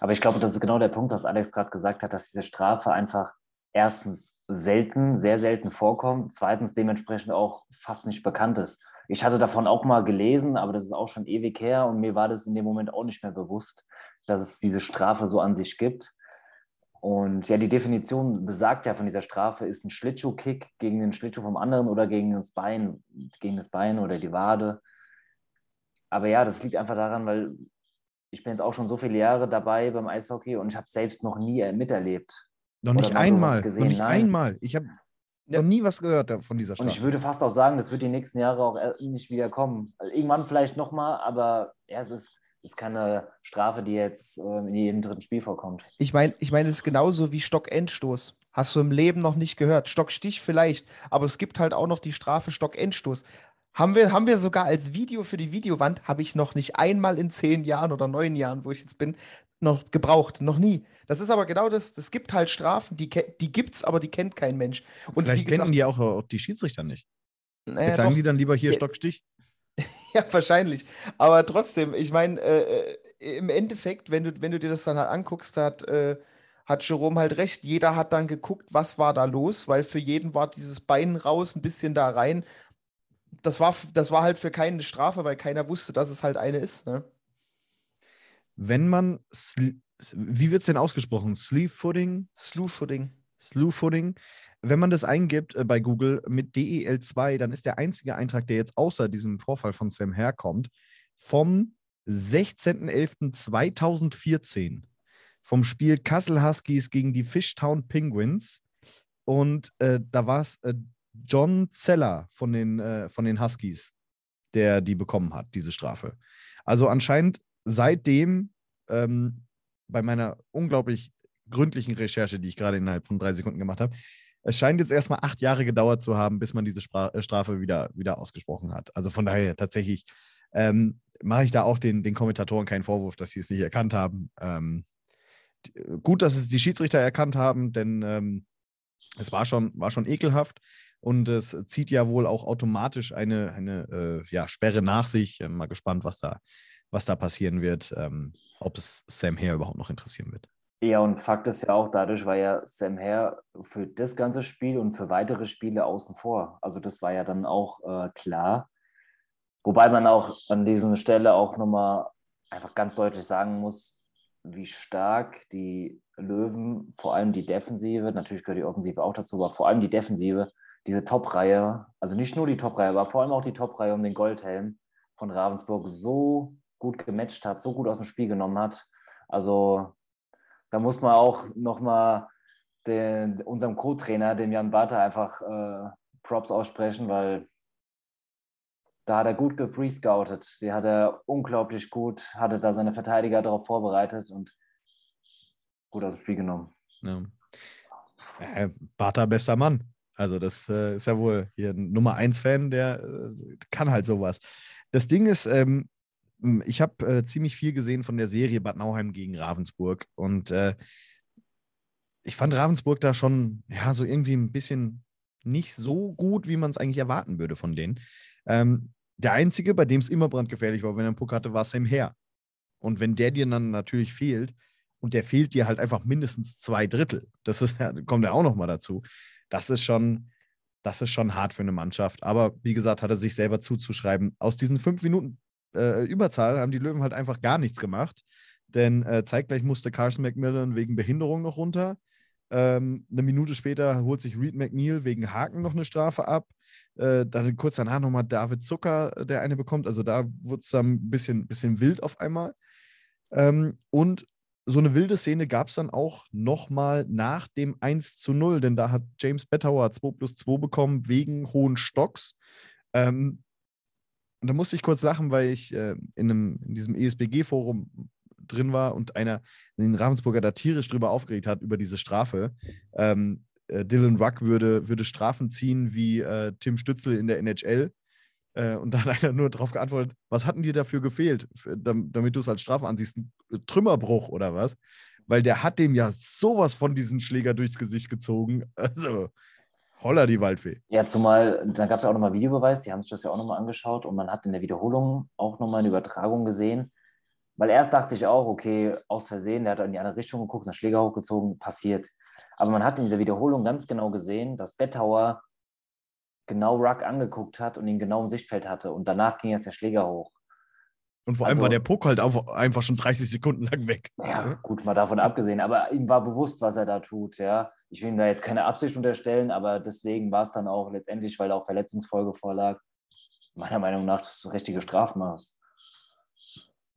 Aber ich glaube, das ist genau der Punkt, was Alex gerade gesagt hat, dass diese Strafe einfach erstens selten, sehr selten vorkommt, zweitens dementsprechend auch fast nicht bekannt ist. Ich hatte davon auch mal gelesen, aber das ist auch schon ewig her und mir war das in dem Moment auch nicht mehr bewusst, dass es diese Strafe so an sich gibt. Und ja, die Definition besagt ja von dieser Strafe, ist ein Schlittschuhkick gegen den Schlittschuh vom anderen oder gegen das Bein, gegen das Bein oder die Wade. Aber ja, das liegt einfach daran, weil ich bin jetzt auch schon so viele Jahre dabei beim Eishockey und ich habe selbst noch nie miterlebt. Noch nicht einmal. Noch nicht Nein. einmal. Ich habe noch nie was gehört von dieser Strafe. Und ich würde fast auch sagen, das wird die nächsten Jahre auch nicht wieder kommen. Also irgendwann vielleicht nochmal, aber ja, es ist, ist keine Strafe, die jetzt äh, in jedem dritten Spiel vorkommt. Ich meine, ich mein, es ist genauso wie Stockendstoß. Hast du im Leben noch nicht gehört. Stockstich vielleicht, aber es gibt halt auch noch die Strafe Stockendstoß. Haben wir, haben wir sogar als Video für die Videowand, habe ich noch nicht einmal in zehn Jahren oder neun Jahren, wo ich jetzt bin, noch gebraucht. Noch nie. Das ist aber genau das. Es gibt halt Strafen, die, die gibt es, aber die kennt kein Mensch. Und Vielleicht gesagt, kennen die auch, auch die Schiedsrichter nicht. Naja, Jetzt sagen doch, die dann lieber hier Stockstich. *laughs* ja, wahrscheinlich. Aber trotzdem, ich meine, äh, äh, im Endeffekt, wenn du, wenn du dir das dann halt anguckst, hat, äh, hat Jerome halt recht. Jeder hat dann geguckt, was war da los, weil für jeden war dieses Bein raus, ein bisschen da rein das war, das war halt für keinen eine Strafe, weil keiner wusste, dass es halt eine ist. Ne? Wenn man, wie wird es denn ausgesprochen? Sleeve Footing? Slew Footing. Slew Footing. Wenn man das eingibt äh, bei Google mit DEL2, dann ist der einzige Eintrag, der jetzt außer diesem Vorfall von Sam herkommt, vom 16.11.2014 vom Spiel Kassel Huskies gegen die Fishtown Penguins. Und äh, da war es äh, John Zeller von den, äh, von den Huskies, der die bekommen hat, diese Strafe. Also anscheinend seitdem ähm, bei meiner unglaublich gründlichen Recherche, die ich gerade innerhalb von drei Sekunden gemacht habe, es scheint jetzt erstmal acht Jahre gedauert zu haben, bis man diese Spra äh, Strafe wieder, wieder ausgesprochen hat. Also von daher tatsächlich ähm, mache ich da auch den, den Kommentatoren keinen Vorwurf, dass sie es nicht erkannt haben. Ähm, gut, dass es die Schiedsrichter erkannt haben, denn ähm, es war schon, war schon ekelhaft. Und es zieht ja wohl auch automatisch eine, eine äh, ja, Sperre nach sich. Mal gespannt, was da, was da passieren wird, ähm, ob es Sam Hare überhaupt noch interessieren wird. Ja, und Fakt ist ja auch, dadurch war ja Sam Hare für das ganze Spiel und für weitere Spiele außen vor. Also das war ja dann auch äh, klar. Wobei man auch an dieser Stelle auch nochmal einfach ganz deutlich sagen muss, wie stark die Löwen, vor allem die Defensive, natürlich gehört die Offensive auch dazu, aber vor allem die Defensive, diese Top-Reihe, also nicht nur die Top-Reihe, aber vor allem auch die Top-Reihe um den Goldhelm von Ravensburg so gut gematcht hat, so gut aus dem Spiel genommen hat. Also da muss man auch nochmal unserem Co-Trainer, dem Jan Barter, einfach äh, Props aussprechen, weil da hat er gut geprescoutet. Die hat er unglaublich gut, hatte da seine Verteidiger darauf vorbereitet und gut aus dem Spiel genommen. Ja. Äh, Barter, bester Mann. Also das äh, ist ja wohl hier ein Nummer 1 Fan, der äh, kann halt sowas. Das Ding ist, ähm, ich habe äh, ziemlich viel gesehen von der Serie Bad Nauheim gegen Ravensburg und äh, ich fand Ravensburg da schon, ja, so irgendwie ein bisschen nicht so gut, wie man es eigentlich erwarten würde von denen. Ähm, der Einzige, bei dem es immer brandgefährlich war, wenn er einen Puck hatte, war Sam Hare. Und wenn der dir dann natürlich fehlt, und der fehlt dir halt einfach mindestens zwei Drittel, das ist, *laughs* kommt ja auch noch mal dazu, das ist schon, das ist schon hart für eine Mannschaft. Aber wie gesagt, hat er sich selber zuzuschreiben. Aus diesen fünf Minuten äh, Überzahl haben die Löwen halt einfach gar nichts gemacht. Denn äh, zeitgleich musste Carson McMillan wegen Behinderung noch runter. Ähm, eine Minute später holt sich Reed McNeil wegen Haken noch eine Strafe ab. Äh, dann kurz danach nochmal David Zucker, äh, der eine bekommt. Also da wurde es dann ein bisschen, bisschen wild auf einmal. Ähm, und so eine wilde Szene gab es dann auch nochmal nach dem 1 zu 0, denn da hat James Bettauer 2 plus 2 bekommen wegen hohen Stocks. Ähm, und da musste ich kurz lachen, weil ich äh, in, einem, in diesem ESBG-Forum drin war und einer den Ravensburger da tierisch drüber aufgeregt hat, über diese Strafe. Ähm, äh, Dylan Ruck würde, würde Strafen ziehen wie äh, Tim Stützel in der NHL. Äh, und da hat *laughs* einer nur darauf geantwortet, was hatten dir dafür gefehlt, für, damit du es als Strafe ansiehst? Ein Trümmerbruch oder was? Weil der hat dem ja sowas von diesen Schläger durchs Gesicht gezogen. *laughs* Also, holla die Waldfee. Ja, zumal, da gab es ja auch nochmal Videobeweis, die haben sich das ja auch nochmal angeschaut und man hat in der Wiederholung auch nochmal eine Übertragung gesehen. Weil erst dachte ich auch, okay, aus Versehen, der hat in die andere Richtung geguckt, einen Schläger hochgezogen, passiert. Aber man hat in dieser Wiederholung ganz genau gesehen, dass Bettauer genau Ruck angeguckt hat und ihn genau im Sichtfeld hatte. Und danach ging erst der Schläger hoch. Und vor allem also, war der Puck halt einfach schon 30 Sekunden lang weg. Ja, gut, mal davon abgesehen. Aber ihm war bewusst, was er da tut. Ja. Ich will ihm da jetzt keine Absicht unterstellen, aber deswegen war es dann auch letztendlich, weil da auch Verletzungsfolge vorlag, meiner Meinung nach das richtige Strafmaß.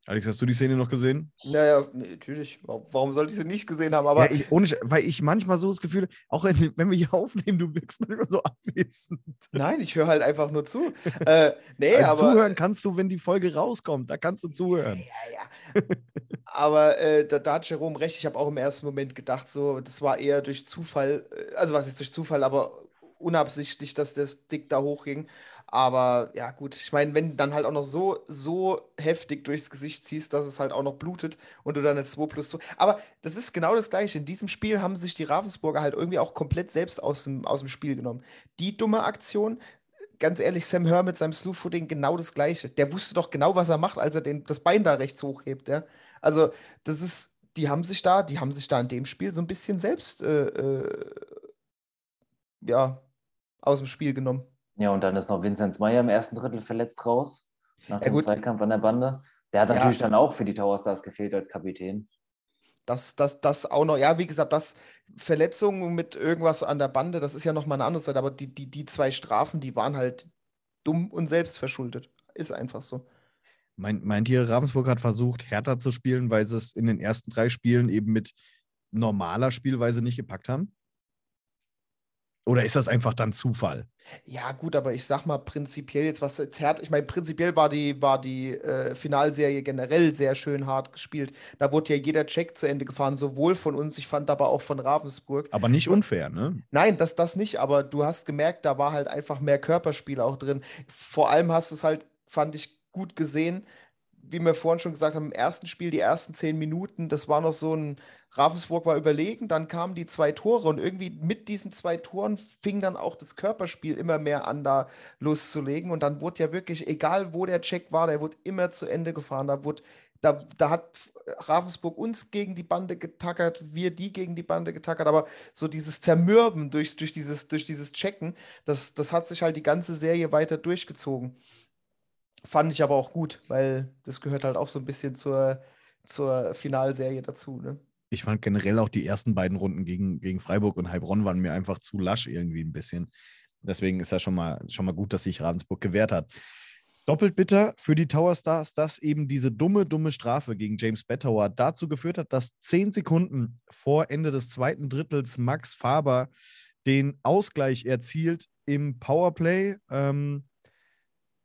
Alex, hast du die Szene noch gesehen? Naja, natürlich. Warum sollte ich sie nicht gesehen haben? Aber ja, ich, ohne, weil ich manchmal so das Gefühl, auch wenn, wenn wir hier *laughs* aufnehmen, du wirkst manchmal so abwesend. Nein, ich höre halt einfach nur zu. äh, nee, also aber, zuhören kannst du, wenn die Folge rauskommt. Da kannst du zuhören. Ja, ja. aber äh, da, da, hat Jerome recht. Ich habe auch im ersten Moment gedacht, so, das war eher durch Zufall, äh, also was ist durch Zufall, aber unabsichtlich, dass das Dick da hochging. Aber ja, gut, ich meine, wenn du dann halt auch noch so, so heftig durchs Gesicht ziehst, dass es halt auch noch blutet und du dann eine 2 plus 2. Aber das ist genau das Gleiche. In diesem Spiel haben sich die Ravensburger halt irgendwie auch komplett selbst aus dem, aus dem Spiel genommen. Die dumme Aktion, ganz ehrlich, Sam Hör mit seinem Slew-Footing genau das Gleiche. Der wusste doch genau, was er macht, als er den, das Bein da rechts hochhebt. Ja? Also, das ist, die haben sich da, die haben sich da in dem Spiel so ein bisschen selbst, äh, äh, ja, aus dem Spiel genommen. Ja, und dann ist noch Vinzenz Meyer im ersten Drittel verletzt raus, nach ja, dem gut. Zweikampf an der Bande. Der hat natürlich ja. dann auch für die Tower Stars gefehlt als Kapitän. Das, das, das auch noch, ja, wie gesagt, das Verletzungen mit irgendwas an der Bande, das ist ja nochmal eine andere Seite, aber die, die, die zwei Strafen, die waren halt dumm und selbstverschuldet. Ist einfach so. Mein, meint ihr, Ravensburg hat versucht, härter zu spielen, weil sie es in den ersten drei Spielen eben mit normaler Spielweise nicht gepackt haben? Oder ist das einfach dann Zufall? Ja, gut, aber ich sag mal prinzipiell jetzt, was jetzt hart, ich meine, prinzipiell war die, war die äh, Finalserie generell sehr schön hart gespielt. Da wurde ja jeder Check zu Ende gefahren, sowohl von uns, ich fand aber auch von Ravensburg. Aber nicht unfair, ne? Nein, das, das nicht, aber du hast gemerkt, da war halt einfach mehr Körperspiel auch drin. Vor allem hast du es halt, fand ich, gut gesehen, wie wir vorhin schon gesagt haben, im ersten Spiel, die ersten zehn Minuten, das war noch so ein, Ravensburg war überlegen, dann kamen die zwei Tore und irgendwie mit diesen zwei Toren fing dann auch das Körperspiel immer mehr an, da loszulegen. Und dann wurde ja wirklich, egal wo der Check war, der wurde immer zu Ende gefahren. Da, wurde, da, da hat Ravensburg uns gegen die Bande getackert, wir die gegen die Bande getackert, aber so dieses Zermürben durch, durch, dieses, durch dieses Checken, das, das hat sich halt die ganze Serie weiter durchgezogen. Fand ich aber auch gut, weil das gehört halt auch so ein bisschen zur, zur Finalserie dazu. Ne? ich fand generell auch die ersten beiden Runden gegen, gegen Freiburg und Heilbronn waren mir einfach zu lasch irgendwie ein bisschen. Deswegen ist das schon mal, schon mal gut, dass sich Ravensburg gewehrt hat. Doppelt bitter für die Tower Stars, dass eben diese dumme, dumme Strafe gegen James Bettauer dazu geführt hat, dass zehn Sekunden vor Ende des zweiten Drittels Max Faber den Ausgleich erzielt im Powerplay. Ähm,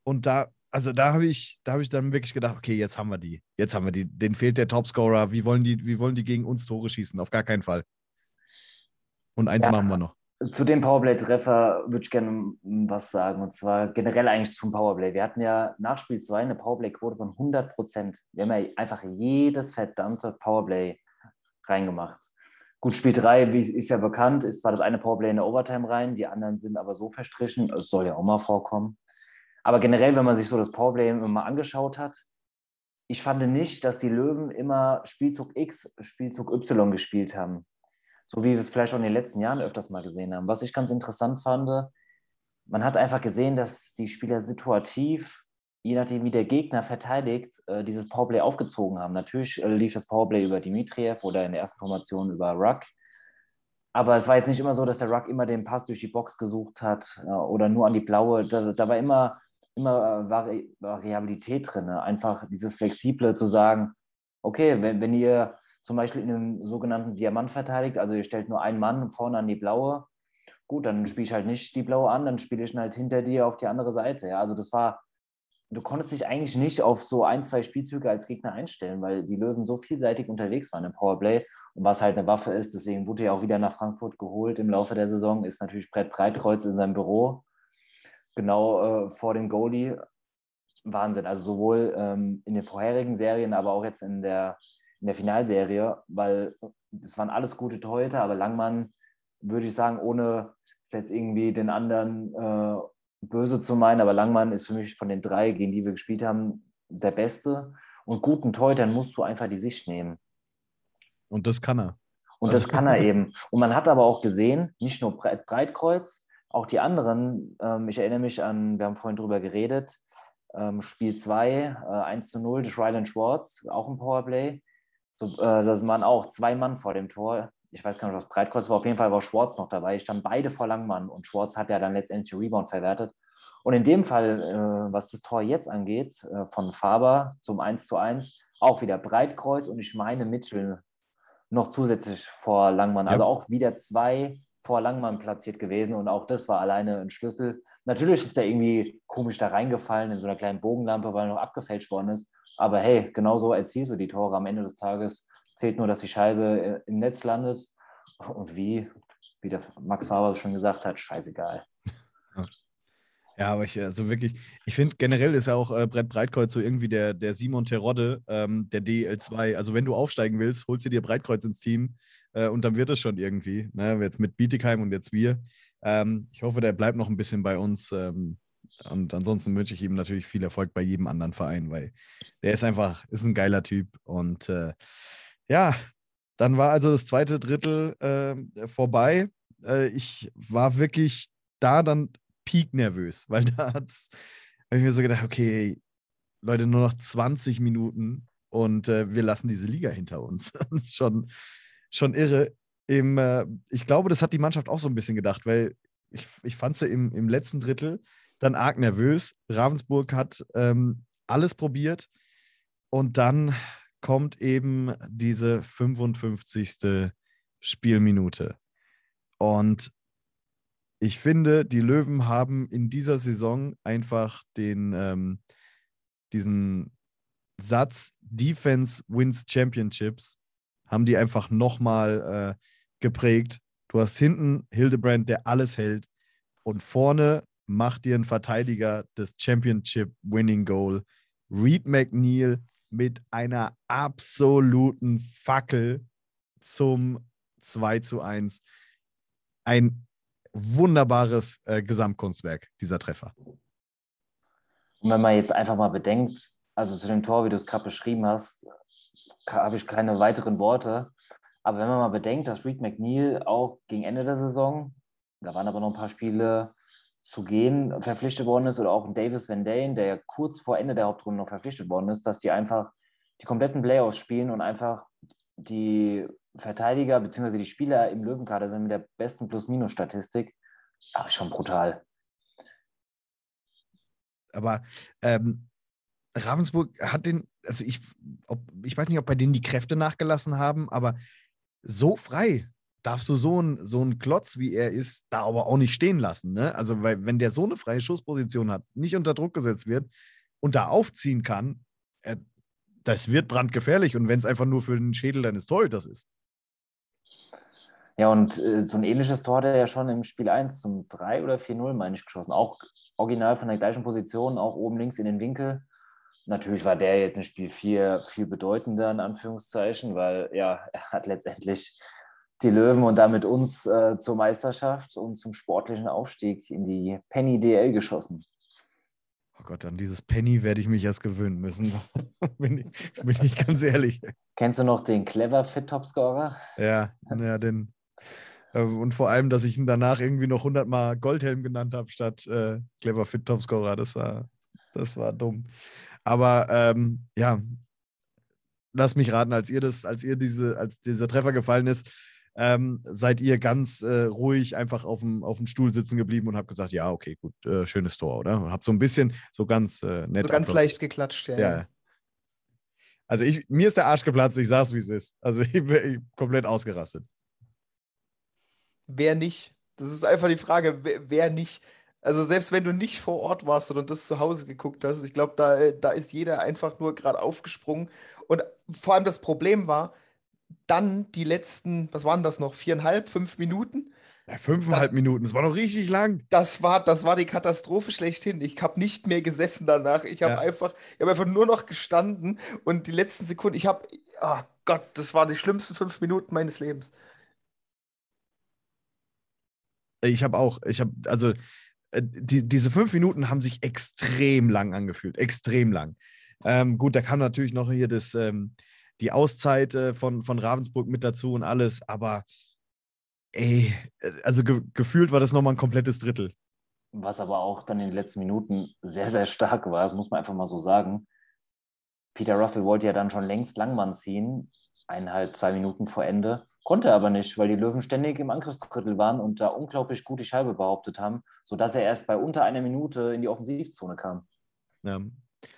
und da also da habe ich, da habe ich dann wirklich gedacht, okay, jetzt haben wir die. Jetzt haben wir die. Den fehlt der Topscorer. Wie wollen die, wie wollen die gegen uns Tore schießen? Auf gar keinen Fall. Und eins ja, machen wir noch. Zu dem Powerplay-Treffer würde ich gerne was sagen. Und zwar generell eigentlich zum Powerplay. Wir hatten ja nach Spiel 2 eine Powerplay-Quote von 100 Prozent. Wir haben ja einfach jedes verdammte Powerplay reingemacht. Gut, Spiel 3, ist ja bekannt, ist zwar das eine Powerplay in der Overtime rein, die anderen sind aber so verstrichen. Es soll ja auch mal vorkommen. Aber generell, wenn man sich so das Powerplay immer angeschaut hat, ich fand nicht, dass die Löwen immer Spielzug X, Spielzug Y gespielt haben. So wie wir es vielleicht auch in den letzten Jahren öfters mal gesehen haben. Was ich ganz interessant fand, man hat einfach gesehen, dass die Spieler situativ, je nachdem wie der Gegner verteidigt, äh, dieses Powerplay aufgezogen haben. Natürlich äh, lief das Powerplay über Dimitriev oder in der ersten Formation über Ruck. Aber es war jetzt nicht immer so, dass der Ruck immer den Pass durch die Box gesucht hat äh, oder nur an die blaue. Da, da war immer immer äh, Vari Variabilität drin. Ne? Einfach dieses Flexible zu sagen, okay, wenn, wenn ihr zum Beispiel in einem sogenannten Diamant verteidigt, also ihr stellt nur einen Mann vorne an die blaue, gut, dann spiele ich halt nicht die blaue an, dann spiele ich halt hinter dir auf die andere Seite. Ja? Also das war du konntest dich eigentlich nicht auf so ein, zwei Spielzüge als Gegner einstellen, weil die Löwen so vielseitig unterwegs waren im Powerplay und was halt eine Waffe ist. Deswegen wurde er auch wieder nach Frankfurt geholt im Laufe der Saison, ist natürlich Brett Breitkreuz in seinem Büro, genau äh, vor dem Goalie. Wahnsinn. Also sowohl ähm, in den vorherigen Serien, aber auch jetzt in der, in der Finalserie, weil es waren alles gute Torhüter, aber Langmann, würde ich sagen, ohne es jetzt irgendwie den anderen äh, böse zu meinen, aber Langmann ist für mich von den drei, gegen die wir gespielt haben, der Beste. Und guten Torhütern musst du einfach die Sicht nehmen. Und das kann er. Und also. das kann er *laughs* eben. Und man hat aber auch gesehen, nicht nur Breitkreuz, auch die anderen, ähm, ich erinnere mich an, wir haben vorhin drüber geredet, ähm, Spiel 2, äh, 1 zu 0, des Ryland Schwartz, auch ein Powerplay. So, äh, das waren auch zwei Mann vor dem Tor. Ich weiß gar nicht, was Breitkreuz war. Auf jeden Fall war Schwartz noch dabei. Ich stand beide vor Langmann und Schwartz hat ja dann letztendlich den Rebound verwertet. Und in dem Fall, äh, was das Tor jetzt angeht, äh, von Faber zum 1 zu 1, auch wieder Breitkreuz und ich meine Mitchell noch zusätzlich vor Langmann. Ja. Also auch wieder zwei vor Langmann platziert gewesen und auch das war alleine ein Schlüssel. Natürlich ist er irgendwie komisch da reingefallen in so einer kleinen Bogenlampe, weil er noch abgefälscht worden ist. Aber hey, genauso erzielst du die Tore am Ende des Tages. Zählt nur, dass die Scheibe äh, im Netz landet. Und wie, wie der Max Faber schon gesagt hat, scheißegal. Ja, aber ich, also wirklich, ich finde generell ist ja auch äh, Brett Breitkreuz so irgendwie der, der Simon Terodde ähm, der DL2. Also wenn du aufsteigen willst, holst du dir Breitkreuz ins Team äh, und dann wird es schon irgendwie. Ne? Jetzt mit Bietigheim und jetzt wir. Ähm, ich hoffe, der bleibt noch ein bisschen bei uns. Ähm, und ansonsten wünsche ich ihm natürlich viel Erfolg bei jedem anderen Verein, weil der ist einfach, ist ein geiler Typ. Und äh, ja, dann war also das zweite Drittel äh, vorbei. Äh, ich war wirklich da dann peak nervös, weil da habe ich mir so gedacht, okay, Leute, nur noch 20 Minuten und äh, wir lassen diese Liga hinter uns. *laughs* das ist schon, schon irre. Im, äh, ich glaube, das hat die Mannschaft auch so ein bisschen gedacht, weil ich, ich fand sie im, im letzten Drittel dann arg nervös. Ravensburg hat ähm, alles probiert und dann kommt eben diese 55. Spielminute. Und ich finde, die Löwen haben in dieser Saison einfach den, ähm, diesen Satz Defense wins Championships, haben die einfach nochmal äh, geprägt. Du hast hinten Hildebrand, der alles hält, und vorne macht dir ein Verteidiger das Championship Winning Goal. Reed McNeil mit einer absoluten Fackel zum 2 zu 1. Ein wunderbares äh, Gesamtkunstwerk, dieser Treffer. Und wenn man jetzt einfach mal bedenkt, also zu dem Tor, wie du es gerade beschrieben hast, habe ich keine weiteren Worte. Aber wenn man mal bedenkt, dass Reed McNeil auch gegen Ende der Saison, da waren aber noch ein paar Spiele zu gehen, verpflichtet worden ist, oder auch Davis Van Dane, der kurz vor Ende der Hauptrunde noch verpflichtet worden ist, dass die einfach die kompletten Playoffs spielen und einfach die Verteidiger bzw. die Spieler im Löwenkader sind mit der besten Plus-Minus-Statistik. Ach, schon brutal. Aber ähm, Ravensburg hat den, also ich, ob, ich weiß nicht, ob bei denen die Kräfte nachgelassen haben, aber so frei darfst du so einen so Klotz, wie er ist, da aber auch nicht stehen lassen. Ne? Also, weil, wenn der so eine freie Schussposition hat, nicht unter Druck gesetzt wird und da aufziehen kann, äh, das wird brandgefährlich. Und wenn es einfach nur für den Schädel deines Torhüters ist. Ja, und äh, so ein ähnliches Tor hat er ja schon im Spiel 1 zum 3 oder 4-0, meine ich, geschossen. Auch original von der gleichen Position, auch oben links in den Winkel. Natürlich war der jetzt in Spiel 4 viel bedeutender, in Anführungszeichen, weil ja, er hat letztendlich die Löwen und damit uns äh, zur Meisterschaft und zum sportlichen Aufstieg in die Penny DL geschossen. Oh Gott, an dieses Penny werde ich mich erst gewöhnen müssen. *laughs* bin, ich, bin ich ganz ehrlich. Kennst du noch den Clever Fit Topscorer? Ja, ja, den, und vor allem, dass ich ihn danach irgendwie noch 100 Mal Goldhelm genannt habe statt äh, Clever Fit Topscorer. Das war, das war dumm. Aber ähm, ja, lass mich raten, als ihr das, als ihr diese, als dieser Treffer gefallen ist, ähm, seid ihr ganz äh, ruhig einfach auf dem, auf dem Stuhl sitzen geblieben und habt gesagt, ja, okay, gut, äh, schönes Tor, oder? Habt so ein bisschen, so ganz äh, nett. So ganz leicht geklatscht, ja. ja. Also ich, mir ist der Arsch geplatzt, ich sag's, wie es ist. Also *laughs* ich bin komplett ausgerastet wer nicht? Das ist einfach die Frage, wer, wer nicht? Also selbst wenn du nicht vor Ort warst, sondern das zu Hause geguckt hast, ich glaube, da, da ist jeder einfach nur gerade aufgesprungen. Und vor allem das Problem war, dann die letzten, was waren das noch, viereinhalb, fünf Minuten? Ja, fünfeinhalb Minuten, das war noch richtig lang. Das war, das war die Katastrophe schlechthin. Ich habe nicht mehr gesessen danach. Ich habe Ja. einfach, ich habe einfach nur noch gestanden und die letzten Sekunden, ich habe, oh Gott, das waren die schlimmsten fünf Minuten meines Lebens. Ich habe auch, ich habe, also äh, die, diese fünf Minuten haben sich extrem lang angefühlt, extrem lang. Ähm, gut, da kam natürlich noch hier das, ähm, die Auszeit äh, von, von Ravensburg mit dazu und alles, aber ey, äh, also ge gefühlt war das nochmal ein komplettes Drittel. Was aber auch dann in den letzten Minuten sehr, sehr stark war, das muss man einfach mal so sagen. Peter Russell wollte ja dann schon längst Langmann ziehen, eineinhalb, zwei Minuten vor Ende, konnte aber nicht, weil die Löwen ständig im Angriffsdrittel waren und da unglaublich gut die Scheibe behauptet haben, sodass er erst bei unter einer Minute in die Offensivzone kam. Ja.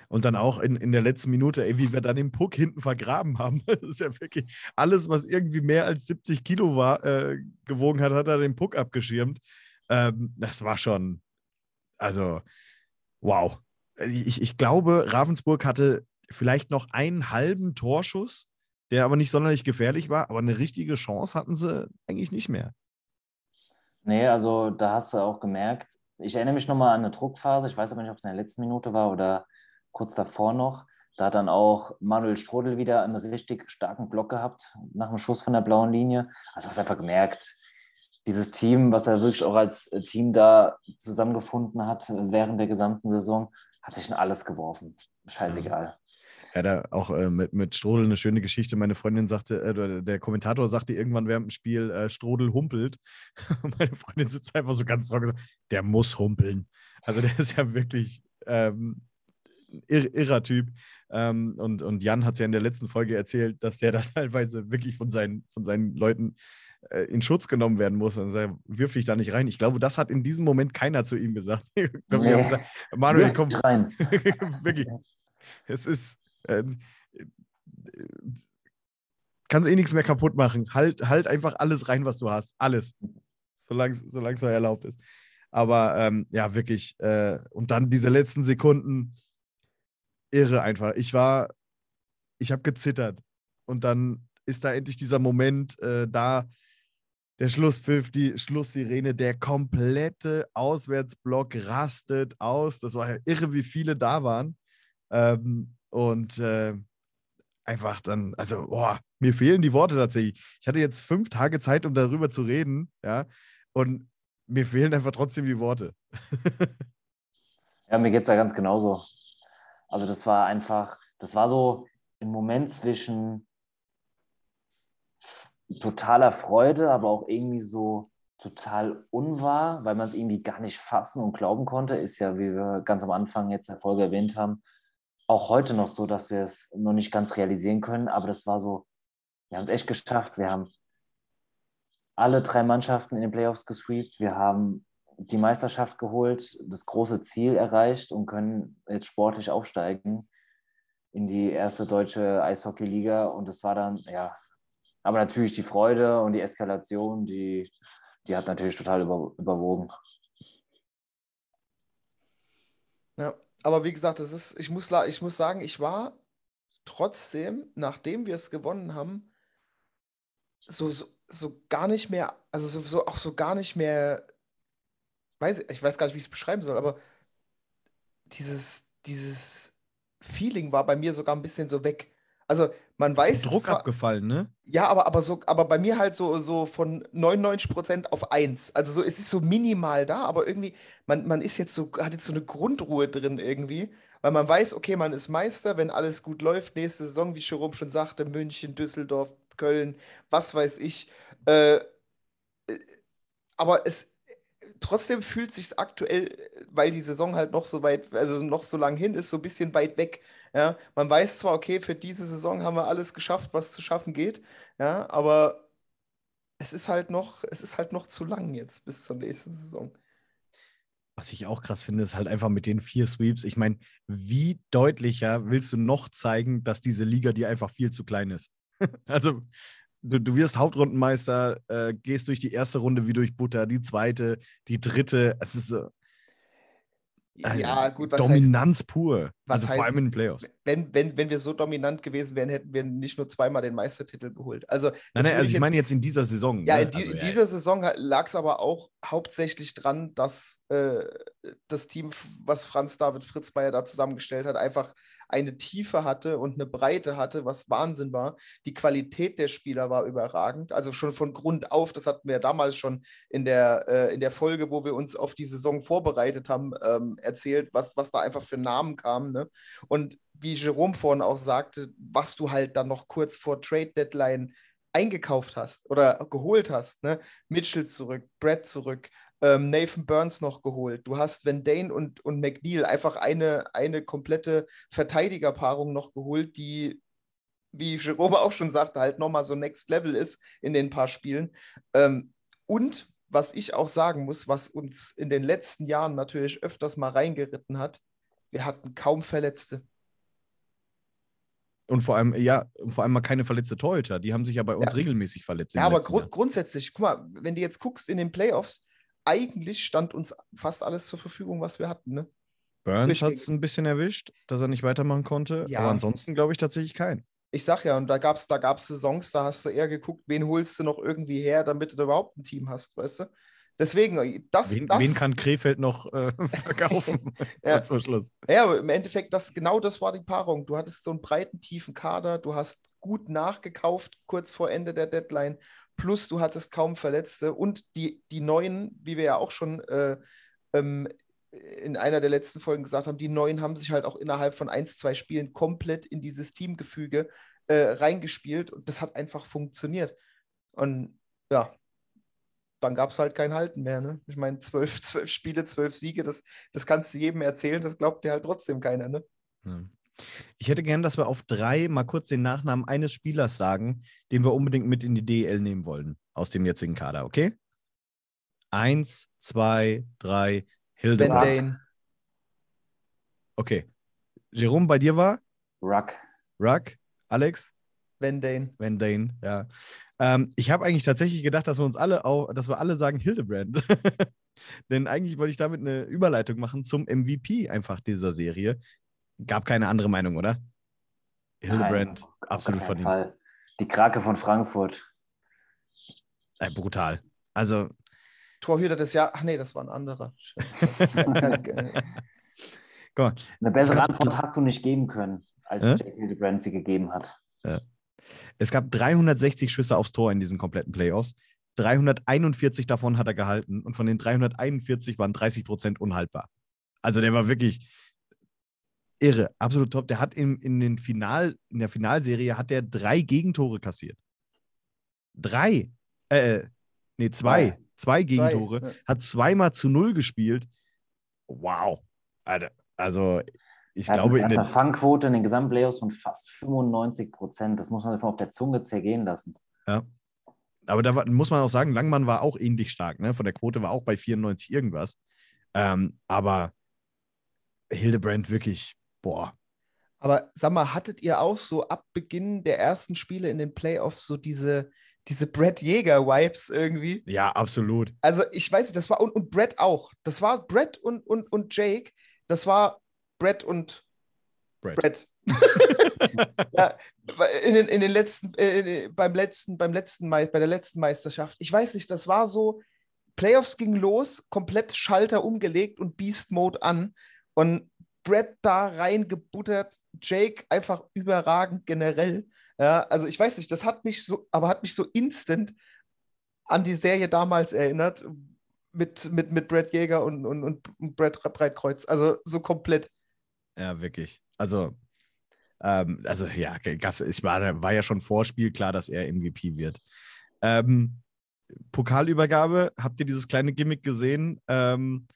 Und dann auch in, in der letzten Minute, ey, wie wir dann den Puck hinten vergraben haben. *laughs* Das ist ja wirklich alles, was irgendwie mehr als 70 Kilo war, äh, gewogen hat, hat er den Puck abgeschirmt. Ähm, das war schon, also, wow. Ich, ich glaube, Ravensburg hatte vielleicht noch einen halben Torschuss, der aber nicht sonderlich gefährlich war, aber eine richtige Chance hatten sie eigentlich nicht mehr. Nee, also da hast du auch gemerkt, ich erinnere mich nochmal an eine Druckphase, ich weiß aber nicht, ob es in der letzten Minute war oder kurz davor noch. Da hat dann auch Manuel Strodel wieder einen richtig starken Block gehabt nach dem Schuss von der blauen Linie. Also hast einfach gemerkt, dieses Team, was er wirklich auch als Team da zusammengefunden hat während der gesamten Saison, hat sich in alles geworfen. Scheißegal. Ja, da auch äh, mit, mit Strodel eine schöne Geschichte. Meine Freundin sagte, äh, oder der Kommentator sagte irgendwann während dem Spiel, äh, Strodel humpelt. *laughs* Meine Freundin sitzt einfach so ganz trocken und sagt, der muss humpeln. Also der ist ja wirklich ähm, ir irrer Typ. Ähm, und, und Jan hat es ja in der letzten Folge erzählt, dass der da *laughs* teilweise wirklich von seinen, von seinen Leuten äh, in Schutz genommen werden muss. Und sagt, wirf dich da nicht rein. Ich glaube, das hat in diesem Moment keiner zu ihm gesagt. *laughs* Ich glaube, Nee. gesagt, Manuel, komm, rein. wirklich. Es ist. Äh, kannst eh nichts mehr kaputt machen. Halt, halt einfach alles rein, was du hast. Alles. Solange es erlaubt ist. Aber ähm, ja, wirklich. Äh, und dann diese letzten Sekunden. Irre einfach. Ich war. Ich habe gezittert. Und dann ist da endlich dieser Moment äh, da. Der Schlusspfiff, die Schlusssirene, der komplette Auswärtsblock rastet aus. Das war irre, wie viele da waren. Ähm, und äh, einfach dann, also, boah, mir fehlen die Worte tatsächlich. Ich hatte jetzt fünf Tage Zeit, um darüber zu reden, ja, und mir fehlen einfach trotzdem die Worte. *laughs* Ja, mir geht es da ganz genauso. Also das war einfach, das war so ein Moment zwischen totaler Freude, aber auch irgendwie so total unwahr, weil man es irgendwie gar nicht fassen und glauben konnte, ist ja, wie wir ganz am Anfang jetzt der Folge erwähnt haben, auch heute noch so, dass wir es noch nicht ganz realisieren können, aber das war so, wir haben es echt geschafft. Wir haben alle drei Mannschaften in den Playoffs gesweept. Wir haben die Meisterschaft geholt, das große Ziel erreicht und können jetzt sportlich aufsteigen in die erste deutsche Eishockey-Liga. Und das war dann, ja, aber natürlich die Freude und die Eskalation, die, die hat natürlich total über, überwogen. Ja, aber wie gesagt, das ist, ich muss, ich muss sagen, ich war trotzdem, nachdem wir es gewonnen haben, so, so, so gar nicht mehr, also so, so auch so gar nicht mehr, weiß, ich weiß gar nicht, wie ich es beschreiben soll, aber dieses, dieses Feeling war bei mir sogar ein bisschen so weg. Also man Ist weiß, der Druck es war, abgefallen, ne? ja, aber, aber, so, aber bei mir halt so, so von 99% auf 1. Also so, es ist so minimal da, aber irgendwie, man, man ist jetzt so, hat jetzt so eine Grundruhe drin irgendwie, weil man weiß, okay, man ist Meister, wenn alles gut läuft, nächste Saison, wie Jerome schon sagte, München, Düsseldorf, Köln, was weiß ich. Äh, äh, aber es trotzdem fühlt sich aktuell, weil die Saison halt noch so weit, also noch so lang hin ist, so ein bisschen weit weg. Ja, man weiß zwar, okay, für diese Saison haben wir alles geschafft, was zu schaffen geht, ja, aber es ist halt noch, es ist halt noch zu lang jetzt bis zur nächsten Saison. Was ich auch krass finde, ist halt einfach mit den vier Sweeps. Ich meine, wie deutlicher willst du noch zeigen, dass diese Liga dir einfach viel zu klein ist? *laughs* also, du, du wirst Hauptrundenmeister, äh, gehst durch die erste Runde wie durch Butter, die zweite, die dritte. Es ist so. Ja, gut, was Dominanz heißt, pur. Also heißt, vor allem in den Playoffs. Wenn, wenn, wenn wir so dominant gewesen wären, hätten wir nicht nur zweimal den Meistertitel geholt. Also, nein, nein, also ich, jetzt, meine jetzt in dieser Saison. Ja, ne? in, die, also, in ja, dieser Saison lag es aber auch hauptsächlich dran, dass äh, das Team, was Franz David Fritzmeier da zusammengestellt hat, einfach eine Tiefe hatte und eine Breite hatte, was Wahnsinn war. Die Qualität der Spieler war überragend. Also schon von Grund auf, das hatten wir damals schon in der, äh, in der Folge, wo wir uns auf die Saison vorbereitet haben, ähm, erzählt, was, was da einfach für Namen kamen. Ne? Und wie Jerome vorhin auch sagte, was du halt dann noch kurz vor Trade Deadline eingekauft hast oder geholt hast. Ne? Mitchell zurück, Brad zurück, ähm, Nathan Burns noch geholt. Du hast Van Dane und, und McNeil einfach eine, eine komplette Verteidigerpaarung noch geholt, die, wie Jerome auch schon sagte, halt nochmal so Next Level ist in den paar Spielen. Ähm, und was ich auch sagen muss, was uns in den letzten Jahren natürlich öfters mal reingeritten hat, wir hatten kaum Verletzte. Und vor allem, ja, vor allem mal keine verletzte Torhüter. Die haben sich ja bei uns ja. regelmäßig verletzt. Ja, aber gru Jahr. grundsätzlich, guck mal, wenn du jetzt guckst in den Playoffs, eigentlich stand uns fast alles zur Verfügung, was wir hatten. Ne? Burns hat es ein bisschen erwischt, dass er nicht weitermachen konnte. Ja. Aber ansonsten glaube ich tatsächlich keinen. Ich sag ja, und da gab es da gab's Saisons, da hast du eher geguckt, wen holst du noch irgendwie her, damit du überhaupt ein Team hast, weißt du? Deswegen, äh, das. Wen, das, wen kann Krefeld noch äh, *laughs* verkaufen? *laughs* ja. zum Schluss. Ja, im Endeffekt, das, genau das war die Paarung. Du hattest so einen breiten, tiefen Kader, du hast gut nachgekauft kurz vor Ende der Deadline, plus du hattest kaum Verletzte und die, die neuen, wie wir ja auch schon äh, ähm, in einer der letzten Folgen gesagt haben, die neuen haben sich halt auch innerhalb von ein, zwei Spielen komplett in dieses Teamgefüge äh, reingespielt und das hat einfach funktioniert. Und ja, dann gab es halt kein Halten mehr. Ne? Ich meine, zwölf, *laughs* zwölf Spiele, zwölf Siege, das, das kannst du jedem erzählen, das glaubt dir halt trotzdem keiner. Ne? Ja. Ich hätte gern, dass wir auf drei mal kurz den Nachnamen eines Spielers sagen, den wir unbedingt mit in die DL nehmen wollen, aus dem jetzigen Kader, okay? Eins, zwei, drei, Hildebrand. Okay. Jerome, bei dir war? Ruck. Ruck. Alex? Van Dane. Van Dane, ja. Ähm, ich habe eigentlich tatsächlich gedacht, dass wir uns alle auch, dass wir alle sagen Hildebrand. *laughs* Denn eigentlich wollte ich damit eine Überleitung machen zum MVP einfach dieser Serie. Gab keine andere Meinung, oder? Hildebrand, Nein, absolut verdient. Fall. Die Krake von Frankfurt. Äh, brutal. Also. Torhüter des Jahres. Ach nee, das war ein anderer. *laughs* Eine bessere Antwort hast du nicht geben können, als äh? Jack Hildebrand sie gegeben hat. Ja. Es gab 360 Schüsse aufs Tor in diesen kompletten Playoffs. 341 davon hat er gehalten und von den 341 waren 30 Prozent unhaltbar. Also der war wirklich irre, absolut top. Der hat in, in, den Final, in der Finalserie hat der drei Gegentore kassiert. Drei. Äh, nee, zwei. Zwei, zwei Gegentore. Zwei. Hat zweimal zu null gespielt. Wow. Alter, also ich er glaube, in der Fangquote in den Gesamtplayoffs von fast 95 Prozent. Das muss man sich mal auf der Zunge zergehen lassen. Ja. Aber da muss man auch sagen, Langmann war auch ähnlich stark. Ne? Von der Quote war auch bei 94 irgendwas. Ähm, aber Hildebrand wirklich, boah. Aber sag mal, hattet ihr auch so ab Beginn der ersten Spiele in den Playoffs so diese, diese Brett Jäger-Vibes irgendwie? Ja, absolut. Also ich weiß nicht, das war, und, und Brett auch. Das war Brett und, und, und Jake. Das war Brett und Brett. Brett. *laughs* ja, in den, in den letzten, äh, beim letzten, beim letzten bei der letzten Meisterschaft. Ich weiß nicht, das war so, Playoffs ging los, komplett Schalter umgelegt und Beast Mode an. Und Brett da reingebuttert, Jake einfach überragend generell. Ja, also ich weiß nicht, das hat mich so, aber hat mich so instant an die Serie damals erinnert, mit, mit, mit Brett Jäger und, und, und Brett Breitkreuz. Also so komplett. Ja, wirklich. Also, ähm, also ja, gab's, ich war, war ja schon Vorspiel klar, dass er MVP wird. Ähm, Pokalübergabe, habt ihr dieses kleine Gimmick gesehen, ähm,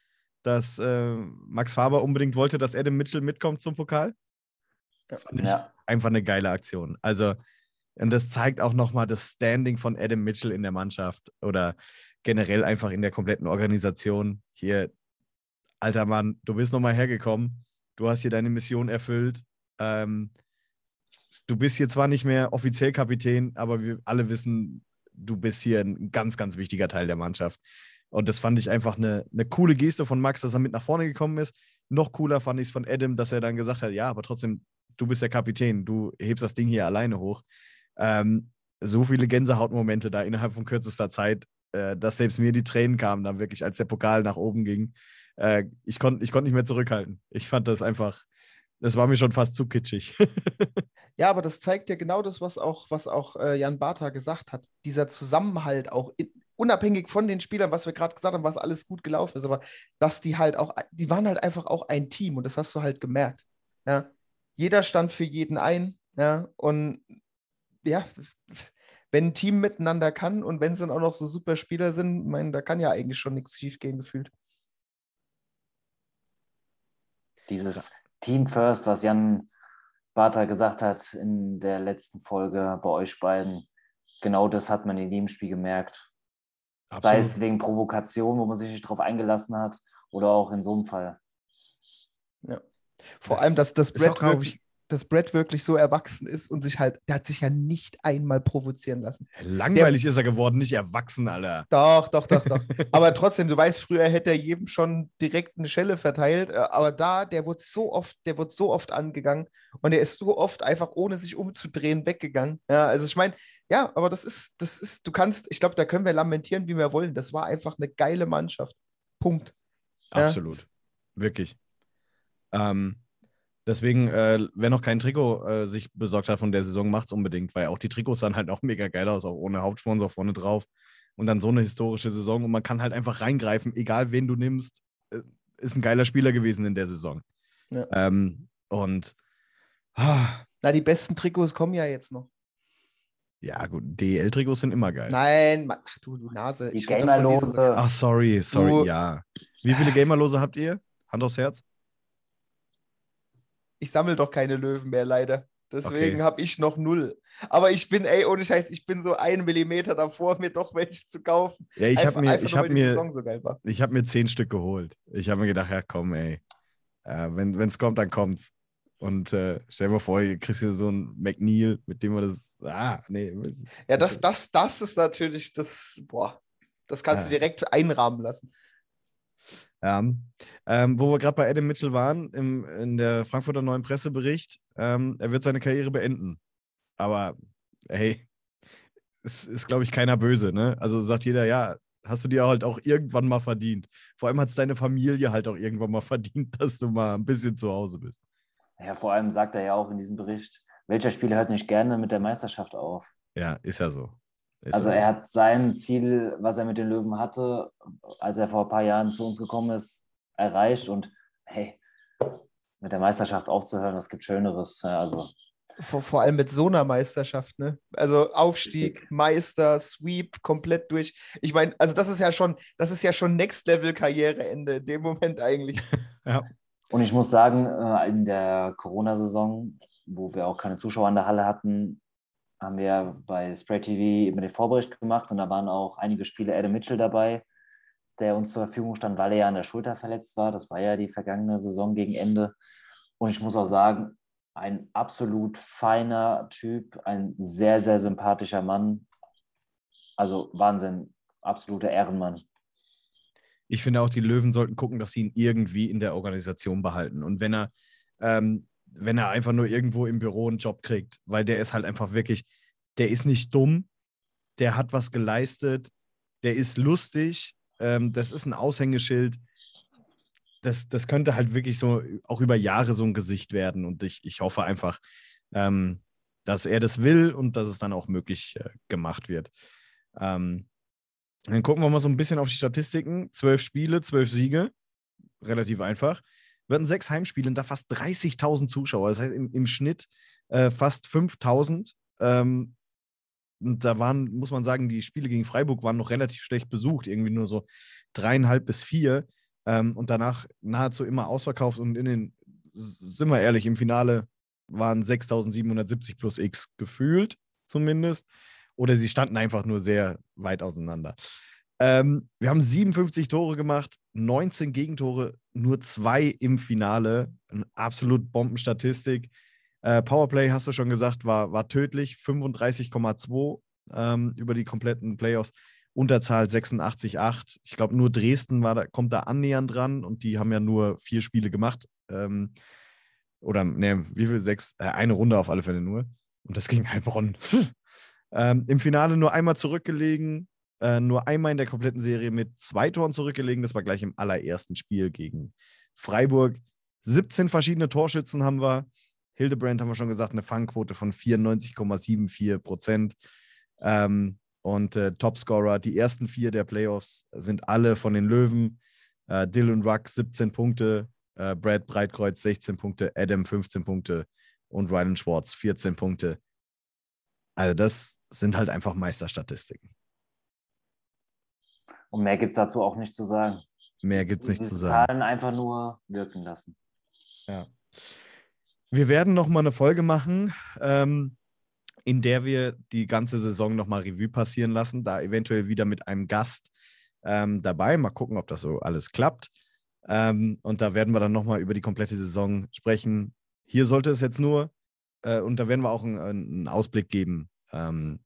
dass äh, Max Faber unbedingt wollte, dass Adam Mitchell mitkommt zum Pokal? Fand ich ja. einfach eine geile Aktion. Also, und das zeigt auch nochmal das Standing von Adam Mitchell in der Mannschaft oder generell einfach in der kompletten Organisation. Hier, alter Mann, du bist nochmal hergekommen du hast hier deine Mission erfüllt. Ähm, du bist hier zwar nicht mehr offiziell Kapitän, aber wir alle wissen, du bist hier ein ganz, ganz wichtiger Teil der Mannschaft. Und das fand ich einfach eine, eine coole Geste von Max, dass er mit nach vorne gekommen ist, Noch cooler fand ich es von Adam, dass er dann gesagt hat, ja, aber trotzdem, du bist der Kapitän, du hebst das Ding hier alleine hoch. Ähm, so viele Gänsehautmomente da innerhalb von kürzester Zeit, äh, dass selbst mir die Tränen kamen, dann wirklich, als der Pokal nach oben ging. Äh, ich konnte ich konnt nicht mehr zurückhalten. Ich fand das einfach, das war mir schon fast zu kitschig. *laughs* ja, aber das zeigt ja genau das, was auch, was auch äh, Jan Bartha gesagt hat. Dieser Zusammenhalt auch in, unabhängig von den Spielern, was wir gerade gesagt haben, was alles gut gelaufen ist, aber dass die halt auch, die waren halt einfach auch ein Team und das hast du halt gemerkt. Ja. Jeder stand für jeden ein, ja, und ja, wenn ein Team miteinander kann und wenn es dann auch noch so super Spieler sind, meine, da kann ja eigentlich schon nichts schief gehen gefühlt. Dieses Team First, was Jan Bartha gesagt hat in der letzten Folge bei euch beiden, genau das hat man in dem Spiel gemerkt. Absolut. Sei es wegen Provokation, wo man sich nicht drauf eingelassen hat, oder auch in so einem Fall. Ja. Vor das allem, dass das Brett, auch, wirklich, dass Brett wirklich so erwachsen ist und sich halt, der hat sich ja nicht einmal provozieren lassen. Langweilig der, ist er geworden, nicht erwachsen, Alter. Doch, doch, doch, doch. *laughs* aber trotzdem, du weißt, früher hätte er jedem schon direkt eine Schelle verteilt, äh, aber da, der wurde so oft, der wurde so oft angegangen und er ist so oft einfach, ohne sich umzudrehen, weggegangen. Ja, also ich meine, ja, aber das ist, das ist, du kannst, ich glaube, da können wir lamentieren, wie wir wollen. Das war einfach eine geile Mannschaft. Punkt. Absolut. Ja. Wirklich. Ähm, deswegen, äh, wer noch kein Trikot äh, sich besorgt hat von der Saison, macht es unbedingt, weil auch die Trikots sahen halt auch mega geil aus, auch ohne Hauptsponsor vorne drauf. Und dann so eine historische Saison und man kann halt einfach reingreifen, egal wen du nimmst. Äh, ist ein geiler Spieler gewesen in der Saison. Ja. Ähm, und. Ah. Na, die besten Trikots kommen ja jetzt noch. Ja, gut, DL-Trikots sind immer geil. Nein, ach du, du Nase. Die Gamerlose. Ach, sorry, sorry, du, ja. Wie viele Gamerlose habt ihr? Hand aufs Herz? Ich sammle doch keine Löwen mehr, leider. Deswegen okay. habe ich noch null. Aber ich bin, ey, ohne Scheiß, ich bin so einen Millimeter davor, *laughs* mir doch welche zu kaufen. Ja, ich habe mir, ich habe mir, so ich habe mir zehn Stück geholt. Ich habe mir gedacht, ja komm, ey, äh, wenn es kommt, dann kommt's. Und äh, stell dir mal vor, ihr kriegst hier so einen McNeil, mit dem man das. Ah, nee. Ja, das, das, das ist natürlich das, boah, das kannst ja. du direkt einrahmen lassen. Ja. Ähm, wo wir gerade bei Adam Mitchell waren, im, in der Frankfurter Neuen Pressebericht, ähm, er wird seine Karriere beenden. Aber hey, es ist, glaube ich, keiner böse, ne? Also sagt jeder, ja, hast du dir halt auch irgendwann mal verdient. Vor allem hat es deine Familie halt auch irgendwann mal *laughs* verdient, dass du mal ein bisschen zu Hause bist. Ja, vor allem sagt er ja auch in diesem Bericht, welcher Spieler hört nicht gerne mit der Meisterschaft auf? Ja, ist ja so. Ist also er hat sein Ziel, was er mit den Löwen hatte, als er vor ein paar Jahren zu uns gekommen ist, erreicht und hey, mit der Meisterschaft aufzuhören, was gibt Schöneres? Ja, also vor, vor, allem mit so einer Meisterschaft, ne? Also Aufstieg, Meister, Sweep, komplett durch. Ich meine, also das ist ja schon, das ist ja schon Next Level Karriereende in dem Moment eigentlich. *laughs* ja. Und ich muss sagen, äh, in der Corona-Saison, wo wir auch keine Zuschauer in der Halle hatten, haben wir bei Spray TV immer den Vorbericht gemacht und da waren auch einige Spiele Adam Mitchell dabei, der uns zur Verfügung stand, weil er ja an der Schulter verletzt war. Das war ja die vergangene Saison gegen Ende. Und ich muss auch sagen, ein absolut feiner Typ, ein sehr, sehr sympathischer Mann. Also Wahnsinn, absoluter Ehrenmann ich finde auch, die Löwen sollten gucken, dass sie ihn irgendwie in der Organisation behalten. Und wenn er, ähm, wenn er einfach nur irgendwo im Büro einen Job kriegt, weil der ist halt einfach wirklich, der ist nicht dumm, der hat was geleistet, der ist lustig, ähm, das ist ein Aushängeschild. Das, das könnte halt wirklich so auch über Jahre so ein Gesicht werden. Und ich, ich hoffe einfach, ähm, dass er das will und dass es dann auch möglich äh, gemacht wird. Ähm, dann gucken wir mal so ein bisschen auf die Statistiken. Zwölf Spiele, zwölf Siege. Relativ einfach. Wir hatten sechs Heimspiele und da fast 30.000 Zuschauer. Das heißt im, im Schnitt äh, fast 5.000. Ähm, und da waren, muss man sagen, die Spiele gegen Freiburg waren noch relativ schlecht besucht. Irgendwie nur so dreieinhalb bis vier. Ähm, und danach nahezu immer ausverkauft. Und in den, sind wir ehrlich, im Finale waren 6.770 plus X gefühlt zumindest oder sie standen einfach nur sehr weit auseinander. Ähm, wir haben 57 Tore gemacht, 19 Gegentore, nur zwei im Finale. Eine absolut Bombenstatistik. Äh, Powerplay, hast du schon gesagt, war, war tödlich, 35,2 ähm, über die kompletten Playoffs. Unterzahl 86,8. Ich glaube, nur Dresden war da, kommt da annähernd dran und die haben ja nur vier Spiele gemacht. Ähm, oder, ne, wie viel? Sechs? Äh, eine Runde auf alle Fälle nur. Und das ging Heilbronn. Ähm, Im Finale nur einmal zurückgelegen, äh, nur einmal in der kompletten Serie mit zwei Toren zurückgelegen. Das war gleich im allerersten Spiel gegen Freiburg. 17 verschiedene Torschützen haben wir. Hildebrand haben wir schon gesagt, eine Fangquote von 94,74 Prozent. Ähm, und äh, Topscorer, die ersten vier der Playoffs sind alle von den Löwen. Äh, Dylan Ruck 17 Punkte, äh, Brad Breitkreuz 16 Punkte, Adam 15 Punkte und Rylan Schwartz 14 Punkte. Also das sind halt einfach Meisterstatistiken. Und mehr gibt es dazu auch nicht zu sagen. Mehr gibt es nicht zu sagen. Zahlen einfach nur wirken lassen. Ja. Wir werden noch mal eine Folge machen, ähm, in der wir die ganze Saison noch mal Revue passieren lassen, da eventuell wieder mit einem Gast ähm, dabei. Mal gucken, ob das so alles klappt. Ähm, und da werden wir dann noch mal über die komplette Saison sprechen. Hier sollte es jetzt nur, äh, und da werden wir auch einen, einen Ausblick geben, ähm,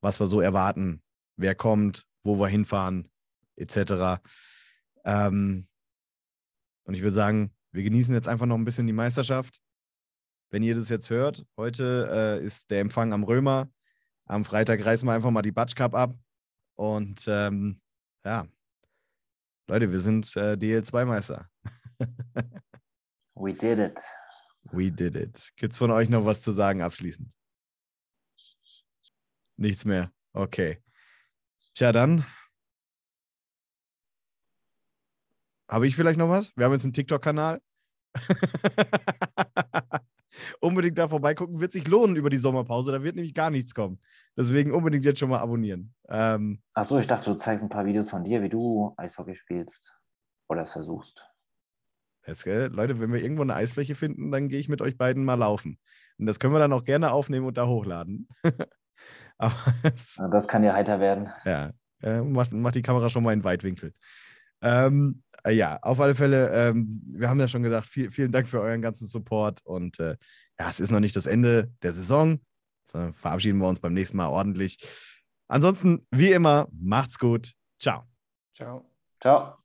was wir so erwarten, wer kommt, wo wir hinfahren, etc. Ähm, und ich würde sagen, wir genießen jetzt einfach noch ein bisschen die Meisterschaft. Wenn ihr das jetzt hört, heute äh, ist der Empfang am Römer. Am Freitag reißen wir einfach mal die Batsch Cup ab. Und ähm, ja, Leute, wir sind äh, DL2-Meister. *laughs* We did it. We did it. Gibt es von euch noch was zu sagen abschließend? Nichts mehr. Okay. Tja, dann. Habe ich vielleicht noch was? Wir haben jetzt einen TikTok-Kanal. *laughs* unbedingt da vorbeigucken. Wird sich lohnen über die Sommerpause. Da wird nämlich gar nichts kommen. Deswegen unbedingt jetzt schon mal abonnieren. Ähm, Achso, ich dachte, du zeigst ein paar Videos von dir, wie du Eishockey spielst. Oder es versuchst. Jetzt, Leute, wenn wir irgendwo eine Eisfläche finden, dann gehe ich mit euch beiden mal laufen. Und das können wir dann auch gerne aufnehmen und da hochladen. *laughs* Aber es, das kann ja heiter werden. Ja, äh, macht, macht die Kamera schon mal in Weitwinkel. Ähm, äh, ja, auf alle Fälle, ähm, wir haben ja schon gesagt, viel, vielen Dank für euren ganzen Support und äh, ja, es ist noch nicht das Ende der Saison, sondern verabschieden wir uns beim nächsten Mal ordentlich. Ansonsten, wie immer, macht's gut. Ciao. Ciao. Ciao.